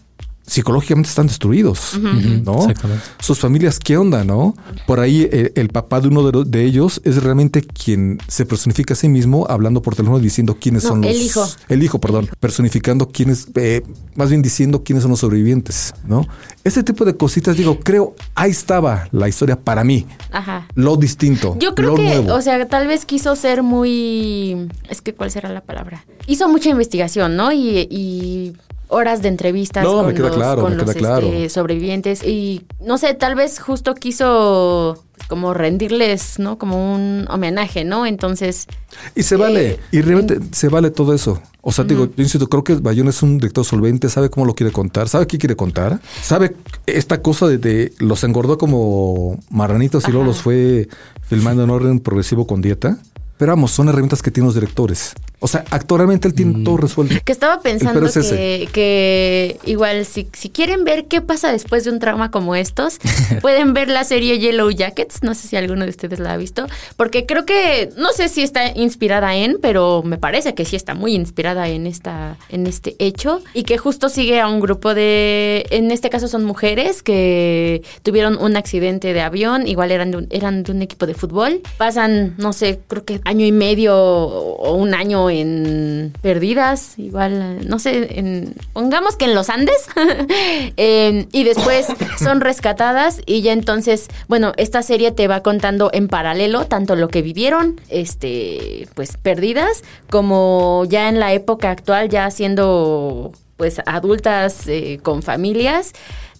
psicológicamente están destruidos, ¿no? Exactamente. Sus familias, ¿qué onda, no? Por ahí eh, el, papá de uno de, los- de ellos es realmente quien se personifica a sí mismo hablando por teléfono diciendo quiénes No, son los... el hijo. El hijo, perdón. Personificando quiénes, eh, más bien diciendo quiénes son los sobrevivientes, ¿no? Ese tipo de cositas, digo, creo, ahí estaba la historia para mí. Ajá. Lo distinto. Yo creo lo que, nuevo. o sea, tal vez quiso ser muy. Es que, ¿cuál será la palabra? Hizo mucha investigación, ¿no? Y, y horas de entrevistas No, con los, claro, con me los, queda claro. este, sobrevivientes. Y no sé, tal vez justo quiso pues, como rendirles, ¿no? Como un homenaje, ¿no? Entonces. Y se vale, Eh, y realmente se vale todo eso. O sea, digo, yo insisto, creo que Bayón es un director solvente, sabe cómo lo quiere contar, sabe qué quiere contar, sabe esta cosa de, de los engordó como marranitos y luego los fue filmando en orden progresivo con dieta. Pero vamos, son herramientas que tienen los directores. O sea, actualmente él tiene todo resuelto. Que estaba pensando pero es que, que igual si, si quieren ver qué pasa después de un trauma como estos, pueden ver la serie Yellow Jackets. No sé si alguno de ustedes la ha visto, porque creo que no sé si está inspirada en, pero me parece que sí está muy inspirada en esta en este hecho y que justo sigue a un grupo de en este caso son mujeres que tuvieron un accidente de avión, igual eran de un, eran de un equipo de fútbol. Pasan, no sé, creo que año y medio o un año en perdidas, igual, no sé, en, pongamos que en los Andes, eh, y después son rescatadas y ya entonces, bueno, esta serie te va contando en paralelo tanto lo que vivieron, este, pues perdidas, como ya en la época actual, ya siendo pues adultas eh, con familias,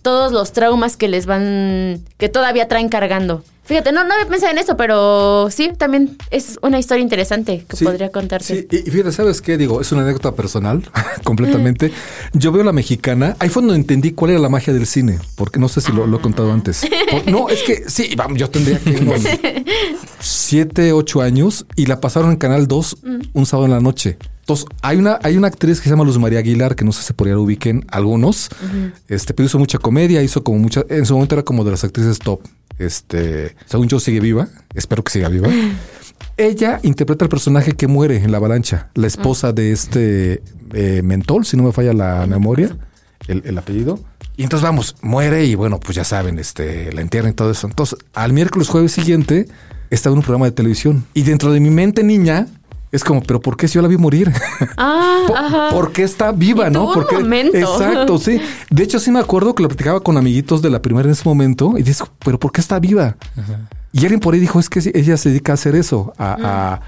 todos los traumas que les van, que todavía traen cargando. Fíjate, no, no había pensado en eso, pero sí, también es una historia interesante que Sí, podría contarse. Sí, y y fíjate, ¿sabes qué? Digo, es una anécdota personal, completamente. Yo veo la mexicana, ahí fue donde entendí cuál era la magia del cine, porque no sé si lo, lo he contado antes. Por- no, es que sí, vamos, yo tendría que unos siete, ocho años y la pasaron en Canal 2 un sábado en la noche. Entonces, hay una, hay una actriz que se llama Luz María Aguilar, que no sé si por ahí la ubiquen algunos, este, pero hizo mucha comedia, hizo como mucha, en su momento era como de las actrices top. Este, según yo sigue viva, espero que siga viva. Ella interpreta el personaje que muere en la avalancha, la esposa de este eh, Mentol, si no me falla la memoria, el, el apellido. Y entonces vamos, muere y bueno, pues ya saben, este, la entierran y todo eso. Entonces, al miércoles jueves siguiente, estaba en un programa de televisión. Y dentro de mi mente niña, es como, pero ¿por qué si yo la vi morir? Ah, Po- ajá. ¿Por qué está viva, Y no? tuvo un Porque, momento. Exacto, sí. De hecho, sí me acuerdo que lo platicaba con amiguitos de la primera en ese momento y dices, pero ¿por qué está viva? Y alguien por ahí dijo, es que ella se dedica a hacer eso, a, a-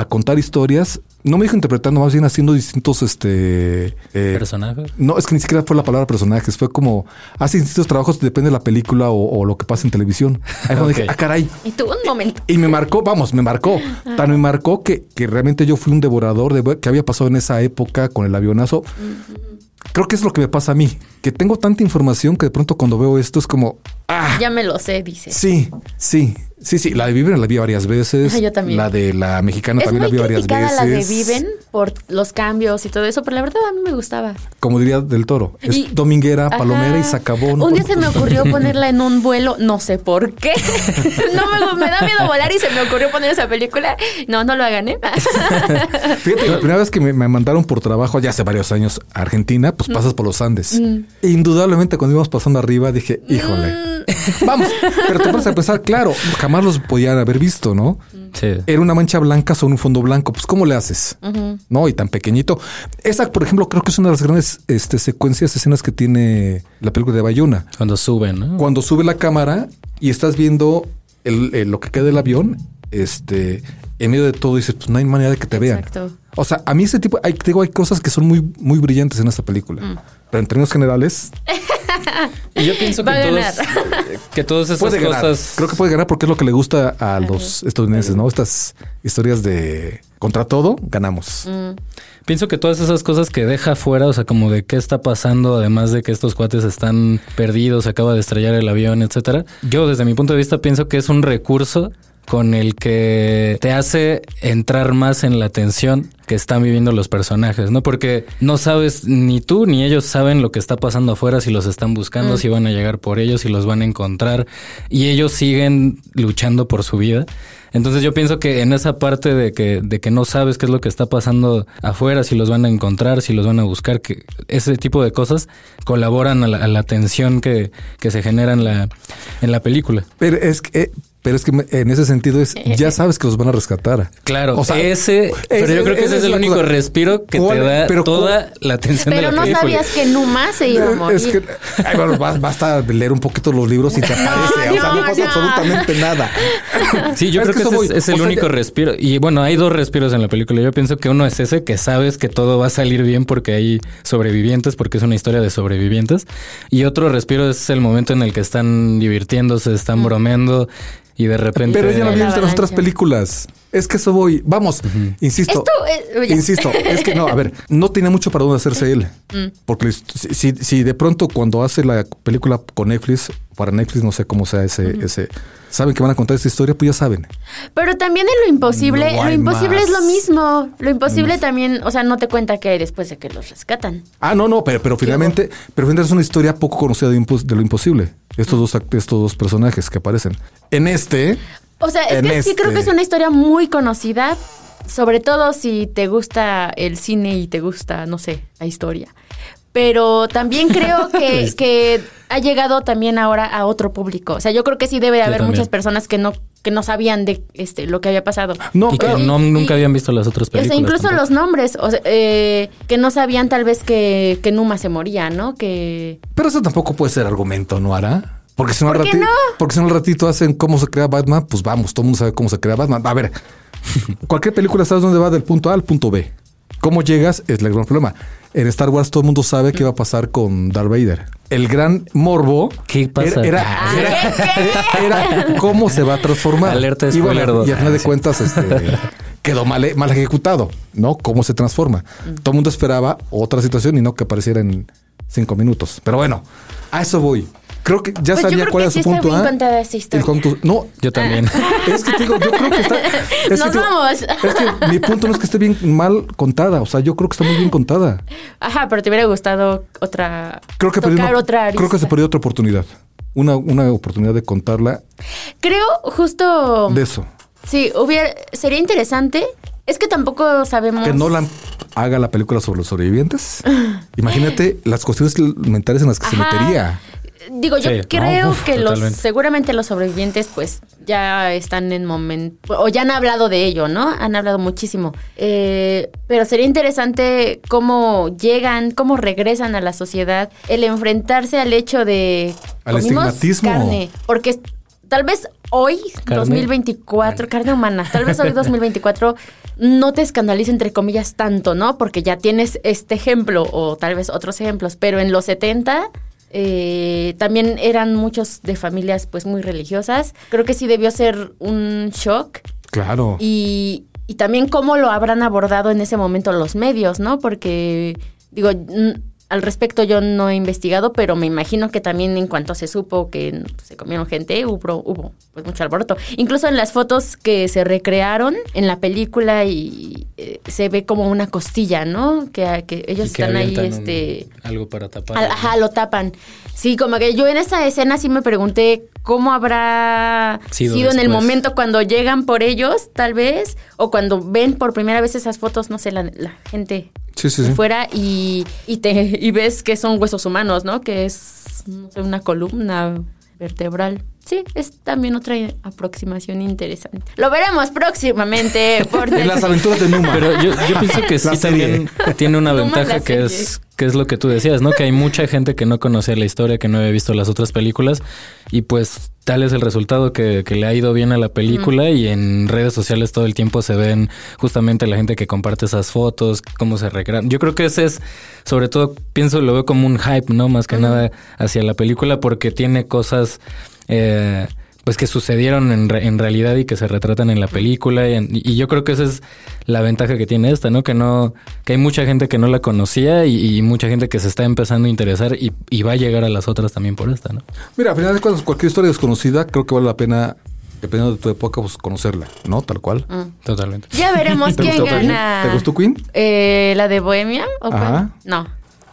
a contar historias. No me dijo interpretando, más bien haciendo distintos, este... eh, Personajes. no, es que ni siquiera fue la palabra personajes, fue como hace distintos trabajos, depende de la película o, o lo que pasa en televisión. Ahí cuando dije, ah, caray. Y tuvo un momento. Y me marcó, vamos, me marcó. Tan me marcó que, que realmente yo fui un devorador de qué había pasado en esa época con el avionazo. Creo que es lo que me pasa a mí, que tengo tanta información que de pronto cuando veo esto es como, ah, Ya me lo sé, dice. sí, sí, sí, sí. La de Viven la vi varias veces. Yo también. La de la mexicana Es también la vi varias veces. la de Viven por los cambios y todo eso, pero la verdad a mí me gustaba. Como diría del toro, es Y- dominguera, Ajá. palomera y sacabón. Un día se me ocurrió ponerla en un vuelo, no sé por qué. no me, me da miedo volar y se me ocurrió poner esa película. No, no lo hagan, ¿eh? Fíjate, la primera vez que me, me mandaron por trabajo, ya hace varios años, a Argentina, pues pasas por los Andes. Indudablemente, cuando íbamos pasando arriba, dije, híjole, vamos. Pero te pones a pensar, claro, jamás los podían haber visto, ¿no? Sí. Era una mancha blanca sobre un fondo blanco. Pues, ¿cómo le haces? No, y tan pequeñito. Esa, por ejemplo, creo que es una de las grandes este, secuencias, escenas que tiene la película de Bayona. Cuando suben, ¿no? Cuando sube la cámara y estás viendo el- el- lo que queda del avión, este, en medio de todo dices, pues no hay manera de que te vean. Exacto. O sea, a mí ese tipo, hay, digo, hay cosas que son muy, muy brillantes en esta película. Mm. Pero en términos generales, Y yo pienso que todos, que todas esas puede ganar. cosas. Creo que puede ganar porque es lo que le gusta a los estadounidenses, ¿no? Estas historias de contra todo, ganamos. Mm. Pienso que todas esas cosas que deja fuera, o sea, como de qué está pasando, además de que estos cuates están perdidos, se acaba de estrellar el avión, etcétera. Yo, desde mi punto de vista, pienso que es un recurso con el que te hace entrar más en la tensión que están viviendo los personajes, ¿no? Porque no sabes, ni tú ni ellos saben lo que está pasando afuera, si los están buscando, si van a llegar por ellos, si los van a encontrar, y ellos siguen luchando por su vida. Entonces yo pienso que en esa parte de que, de que no sabes qué es lo que está pasando afuera, si los van a encontrar, si los van a buscar, que ese tipo de cosas colaboran a la, a la tensión que, que se genera en la, en la película. Pero es que, eh, pero es que me- en ese sentido es, ya sabes que los van a rescatar. Claro, O sea, ese, pero yo creo que ese es el único cosa. respiro que ¿Cuál? te da Pero toda la tensión de Pero la no película. sabías que Numa se iba a morir. Es que, ay, bueno, ba- basta de leer un poquito los libros y te aparece. o sea, no no, pasa no. absolutamente nada. Sí, yo Es creo que, eso ese voy. es, O el sea, único respiro. Y bueno, hay dos respiros en la película. Yo pienso que uno es ese, que sabes que todo va a salir bien porque hay sobrevivientes, porque es una historia de sobrevivientes. Y otro respiro es el momento en el que están divirtiéndose, están bromeando y de repente... Pero ya lo vimos en las otras películas. Es que eso voy. Vamos, insisto. Esto es- oye. Insisto, es que no, a ver, no tenía mucho para dónde hacerse él. Mm. Porque si, si- si de pronto cuando hace la película con Netflix, para Netflix, no sé cómo sea ese, ese, saben que van a contar esta historia, pues ya saben. Pero también en lo imposible, No lo imposible más. es lo mismo. Lo imposible también, o sea, no te cuenta que hay después de que los rescatan. Ah, no, no, pero, pero finalmente, pero finalmente es una historia poco conocida de, lo imposible. Estos dos, estos dos personajes que aparecen. En este, O sea, es que sí creo que es este- una historia muy conocida, sobre todo si te gusta el cine y te gusta, no sé, la historia. Pero también creo que, que ha llegado también ahora a otro público. O sea, yo creo que sí debe haber también. muchas personas que no que no sabían de este lo que había pasado. No, y que claro. no, nunca y- habían visto las otras O sea, películas. incluso tampoco. los nombres, o sea, eh, que no sabían tal vez que, que Numa se moría, ¿no? Que... Pero eso tampoco puede ser argumento, ¿no hará? Porque si no, al ¿Por no? porque si no al ratito hacen cómo se crea Batman, pues vamos, todo el mundo sabe cómo se crea Batman. A ver, cualquier película sabes dónde va del punto A al punto B. ¿Cómo llegas? Es el gran problema. En Star Wars todo el mundo sabe qué va a pasar con Darth Vader. El gran morbo ¿Qué pasa? era, Ah. era, era- era cómo se va a transformar. Alerta y, bueno, spoiler dos. y al final de Ah, cuentas este, quedó mal, mal ejecutado, ¿no? Cómo se transforma. Todo el mundo esperaba otra situación y no que apareciera en cinco minutos. Pero bueno, a eso voy. Creo que ya Pues yo sabía creo cuál que era sí su punto bien A. contada esa historia. El punto- no, Yo también. es que te digo, yo creo que está. es Nos que te digo, vamos. Es que mi punto no es que esté bien mal contada. O sea, yo creo que está muy bien contada. Ajá, pero te hubiera gustado otra... Creo que, tocar perdió una- otra arista. creo que se perdió otra oportunidad. Una, una oportunidad de contarla Creo justo... de eso. Sí, hubiera... Sería interesante. Es que tampoco sabemos... Que Nolan haga la película sobre los sobrevivientes. Imagínate las cuestiones mentales en las que se metería. Digo, yo Sí, creo no, uf, que los seguramente los sobrevivientes pues ya están en momento o ya han hablado de ello, ¿no? Han hablado muchísimo. Eh, pero sería interesante cómo llegan, cómo regresan a la sociedad, el enfrentarse al hecho de Al estigmatismo. carne, porque tal vez hoy Carne. 2024, carne humana, tal vez hoy 2024 no te escandalice entre comillas tanto, ¿no? Porque ya tienes este ejemplo o tal vez otros ejemplos, pero en los 70 eh, también eran muchos de familias pues muy religiosas. Creo que sí debió ser un shock Claro. y, y también cómo lo habrán abordado en ese momento los medios, ¿no? Porque, digo, al respecto yo no he investigado, pero me imagino que también en cuanto se supo que se comieron gente, hubo, hubo pues mucho alboroto. Incluso en las fotos que se recrearon en la película y eh, se ve como una costilla, ¿no? Que, que ellos Y que están ahí, un- este... algo para tapar. Al- Ajá, lo tapan. Sí, como que yo en esa escena sí me pregunté cómo habrá Sido sido, en el momento cuando llegan por ellos, tal vez, o cuando ven por primera vez esas fotos, no sé, la, la gente Sí, sí, sí. fuera y, y te y ves que son huesos humanos, ¿no? Que es, no sé, una columna vertebral. Sí, es también otra aproximación interesante. Lo veremos próximamente por En las aventuras de Numa. Pero yo, yo pienso que sí también tiene una ventaja que es, que es lo que tú decías, ¿no? Que hay mucha gente que no conocía la historia, que no había visto las otras películas y pues tal es el resultado que, que le ha ido bien a la película y en redes sociales todo el tiempo se ven justamente la gente que comparte esas fotos, cómo se recrean. Yo creo que ese es, sobre todo, pienso, lo veo como un hype, ¿no? Más que nada hacia la película porque tiene cosas... eh, pues que sucedieron en, re- en realidad y que se retratan en la película y, en- y yo creo que esa es la ventaja que tiene esta, ¿no? Que no que hay mucha gente que no la conocía y, y mucha gente que se está empezando a interesar y, y va a llegar a las otras también por esta, ¿no? Mira, al final de cuentas, cualquier historia desconocida, creo que vale la pena, dependiendo de tu época, pues conocerla, ¿no? Tal cual. Totalmente. Ya veremos ¿Te quién gana. ¿Te gustó Queen? Eh, ¿La de Bohemia? ¿O cuál? No.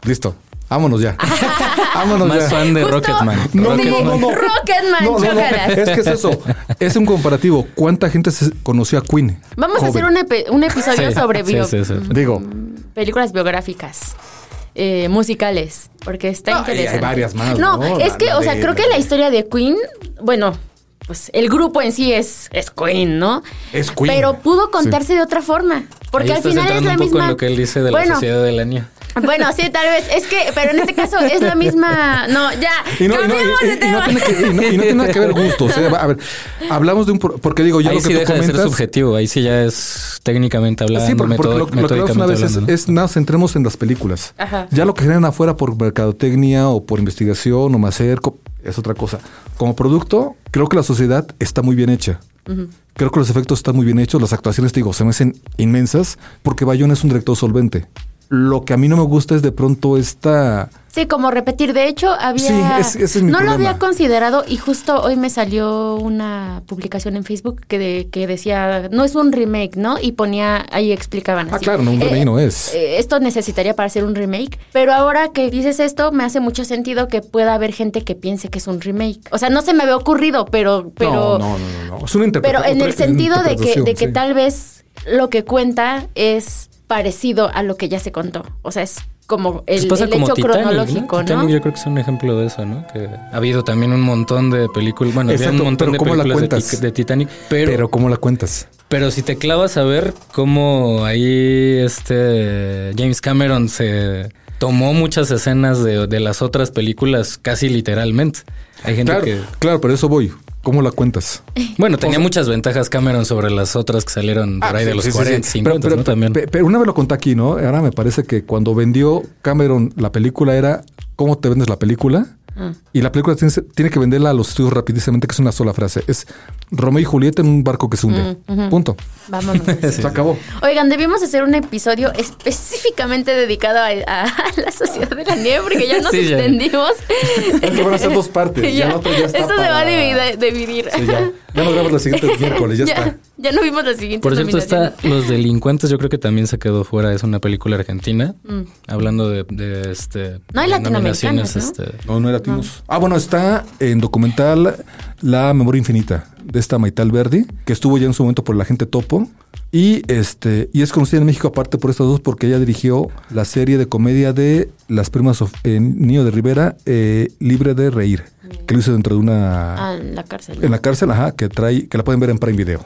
Listo. Vámonos ya. Vámonos Más ya. fan de Justo- Rocketman. No, no, Rocketman. no, no, no. Rocketman, No, no, no. chócalas. Es que es eso. Es un comparativo. ¿Cuánta gente se conoció a Queen? Vamos a hacer un, epi- un episodio Sí, sobre sí, bio- sí, sí. Digo, películas biográficas. eh, musicales, porque está No, y hay interesante. varias más, No, ¿no? es La- que, la o sea, de- creo que la historia de Queen, bueno, pues el grupo en sí es, es Queen, ¿no? Es Queen. Pero pudo contarse de otra forma. Porque Ahí al estás final es la un poco misma. en lo que él dice de bueno, la sociedad del año. Bueno, sí, tal vez. Es que, pero en este caso es la misma. No, ya. Y no, y no- cambiemos y- de y tema. no tiene que, y no- y no tiene nada que ver gustos. ¿eh? A ver, hablamos de un... pro- Porque digo, ya ahí lo que sí tú deja de ser comentas... subjetivo, ahí sí ya es técnicamente hablando, Sí, porque, porque lo, lo que hablamos una vez es, es nada, centremos en las películas. Ajá. Ya lo que generan afuera por mercadotecnia o por investigación o macer co- es otra cosa. Como producto, creo que la sociedad está muy bien hecha. Creo que los efectos están muy bien hechos. Las actuaciones, te digo, se me hacen inmensas porque Bayona es un director solvente. Lo que a mí no me gusta es de pronto esta... Sí, como repetir. De hecho, había. Sí, ese- ese es mi no lo había considerado y justo hoy me salió una publicación en Facebook que, de- que decía, no es un remake, ¿no? Y ponía, ahí explicaban. Ah, así, claro, no, un remake no es. eh, esto necesitaría para hacer un remake. Pero ahora que dices esto, me hace mucho sentido que pueda haber gente que piense que es un remake. O sea, no se me había ocurrido, pero. pero no, no, no, no, no. Es una Pero interpretación. en el sentido de que, de que sí. tal vez lo que cuenta es parecido a lo que ya se contó. O sea, es como el, Pues el como hecho Titanic, cronológico, ¿no? ¿no? Titanic yo creo que es un ejemplo de eso, ¿no? Que ha habido también un montón de películas, bueno, había un montón de ¿cómo la películas de, Titanic, pero, Pero ¿cómo la cuentas? pero si te clavas a ver cómo ahí este James Cameron se tomó muchas escenas de, de las otras películas casi literalmente. Hay gente Claro, que claro, pero eso voy. ¿Cómo la cuentas? bueno, tenía muchas ventajas Cameron sobre las otras que salieron por ahí de los Ah, Sí, sí, 40, sí. 50, pero, ¿no? pero- También. pe- pero una vez lo conté aquí, ¿no? Ahora me parece que cuando vendió Cameron la película era ¿cómo te vendes la película? Ah. Y la película tiene, tiene que venderla a los estudios rapidísimamente, que es una sola frase. Es Romeo y Julieta en un barco que se hunde. Punto. Vámonos. Se acabó. Oigan, debimos hacer un episodio específicamente dedicado a, a la Sociedad de la Nieve porque ya nos Sí, ya. extendimos. Es que van a ser dos partes. Ya, otra ya está Esto se va a dividir. dividir. Sí, ya. Ya nos grabamos la siguiente miércoles, ya, está. ya no vimos la siguiente. Por cierto, está Los Delincuentes, yo creo que también se quedó fuera. Es una película argentina. Hablando de, de, este. Mm. No hay latinoamericanas, ¿no? este, No, no era Ah, bueno, está en documental La Memoria Infinita de esta Maital Verdi, que estuvo ya en su momento por la gente Topo. Y este, y es conocida en México aparte por estas dos, porque ella dirigió la serie de comedia de las primas of- eh, Niño de Rivera, eh, Libre de Reír, que lo hizo dentro de una Ah, en la cárcel. en la cárcel, ajá, que trae, que la pueden ver en Prime Video.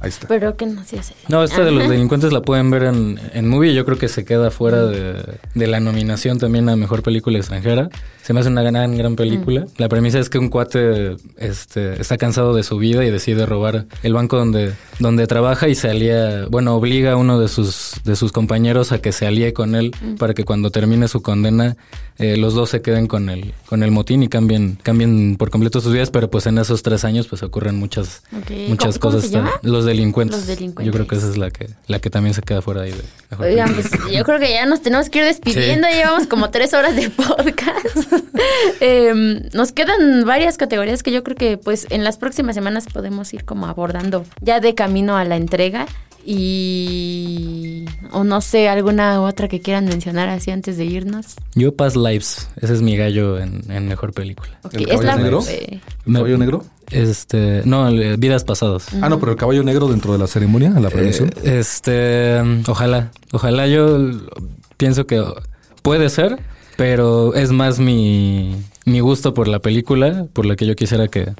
Ahí está. Pero que no se hace. No, esta de los Ajá. delincuentes la pueden ver en, en movie. Yo creo que se queda fuera de, de la nominación también a mejor película extranjera. Se me hace una gran, gran película. La premisa es que un cuate este, está cansado de su vida y decide robar el banco donde, donde trabaja y se alía, bueno, obliga a uno de sus, de sus compañeros a que se alíe con él para que cuando termine su condena eh, los dos se queden con el, con el motín y cambien, cambien por completo sus vidas. Pero pues en esos tres años pues ocurren muchas, muchas ¿Cómo- cómo cosas. llama? Los delincuentes. Los delincuentes. Yo creo que esa es la que, la que también se queda fuera ahí de Oigan, pues yo creo que ya nos tenemos que ir despidiendo. Llevamos como tres horas de podcast. Em, nos quedan varias categorías que yo creo que pues en las próximas semanas podemos ir como abordando ya de camino a la entrega. Y... O no sé, alguna otra que quieran mencionar así antes de irnos. Yo Past Lives, ese es mi gallo en, en mejor película. Ok, ¿El es caballo la... negro? eh, ¿El caballo negro? Este, no, el- Vidas Pasadas. Ah, no, pero el caballo negro dentro de la ceremonia, la premiación. Eh, este, ojalá, ojalá yo pienso que puede ser, pero es más mi, mi gusto por la película, por la que yo quisiera que,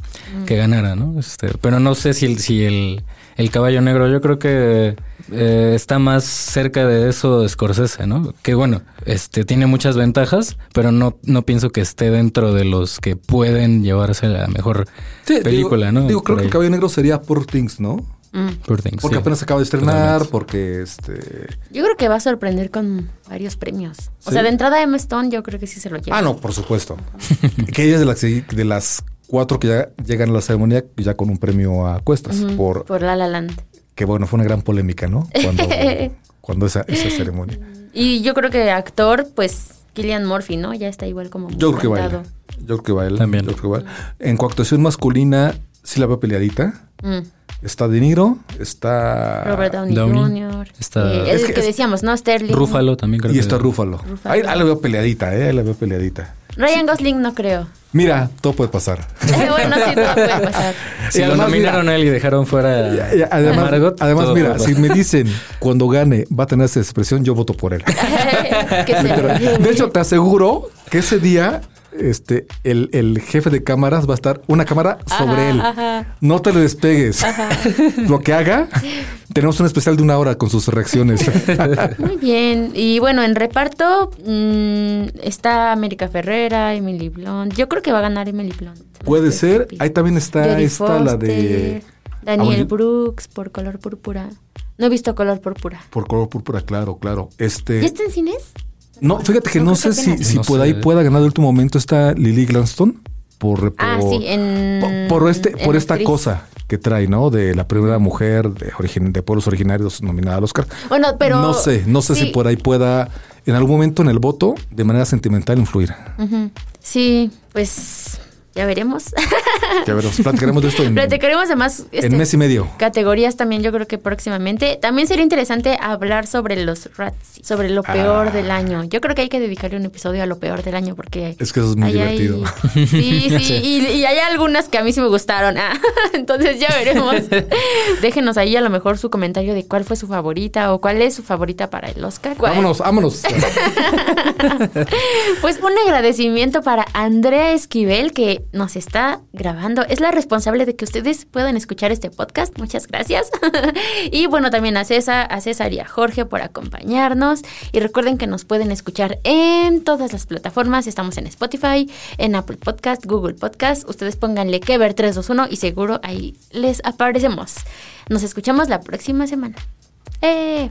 que ganara, ¿no? Este, pero no sé si el, si el, el caballo negro, yo creo que eh, está más cerca de eso Scorsese, ¿no? Que bueno, este tiene muchas ventajas, pero no, no pienso que esté dentro de los que pueden llevarse la mejor Sí, película, digo, ¿no? Digo, creo que el caballo negro sería Poor Things, ¿no? Mm. Poor Things, Porque sí. apenas acaba de estrenar, porque este. Yo creo que va a sorprender con varios premios. O sea, de entrada Emma Stone yo creo que sí se lo lleva. Ah, no, por supuesto. que ella es de las, de las cuatro que ya llegan a la ceremonia ya con un premio a cuestas. por Por La La Land. Que bueno, fue una gran polémica, ¿no? Cuando, cuando esa, esa ceremonia. Y yo creo que actor, pues Killian Murphy, ¿no? Ya está igual como muy Yo creo que va él. cantado. Yo creo que va él. También. Yo creo que va él. En coactuación masculina, sí la veo peleadita. Mm. Está De Niro, está. Robert Downey, Downey. Jr. Está- Eh, Es el que que, es- decíamos, ¿no? Sterling. Rúfalo también creo Y que- está Rúfalo. Ruffalo. Ahí, ahí la veo peleadita, ¿eh? Ahí la veo peleadita. Ryan Gosling no creo. Mira, todo puede pasar. Eh, bueno, sí, todo puede pasar. Si Y lo nominaron a él y dejaron fuera Y- y a además, Margot, además todo mira, si me dicen cuando gane va a tener esa expresión, yo voto por él. De hecho, te aseguro que ese día este, el, el jefe de cámaras va a estar una cámara sobre Ajá, él. ajá. No te le despegues. Lo que haga, tenemos un especial de una hora con sus reacciones. Muy bien. Y bueno, en reparto mm, está América Ferrera, Emily Blunt. Yo creo que va a ganar Emily Blunt. Puede ser. Ahí también está esta, la de... Daniel Brooks por Color Púrpura. No he visto Color Púrpura. Por color púrpura, claro, claro. Este... ¿Ya está en cines? No, fíjate que No, sé si, si No por ahí pueda ganar de último momento está Lily Glanston. Por, Ah, por- sí, en. por, por este, en por esta actriz. cosa que trae, ¿no? De la primera mujer de, origin- de pueblos originarios nominada al Oscar. Bueno, pero. no sé, no sé sí, si por ahí pueda en algún momento en el voto de manera sentimental influir. Sí, pues. Ya veremos. Ya veremos, platicaremos de esto en, Platicaremos además este, en mes y medio. categorías también yo creo que próximamente. También sería interesante hablar sobre los rats, sobre lo peor Ah. del año. Yo creo que hay que dedicarle un episodio a lo peor del año porque... Es que eso es muy hay- divertido. Sí, sí, y, y hay algunas que a mí sí me gustaron. Ah, entonces ya veremos. Déjenos ahí a lo mejor su comentario de cuál fue su favorita o cuál es su favorita para el Oscar. Vámonos, vámonos. Pues un agradecimiento para Andrea Esquivel que nos está grabando. Es la responsable de que ustedes puedan escuchar este podcast. Muchas gracias. y bueno, también a César, a César y a Jorge por acompañarnos. Y recuerden que nos pueden escuchar en todas las plataformas. Estamos en Spotify, en Apple Podcast, Google Podcast. Ustedes pónganle que ver 321 y seguro ahí les aparecemos. Nos escuchamos la próxima semana. ¡Eh!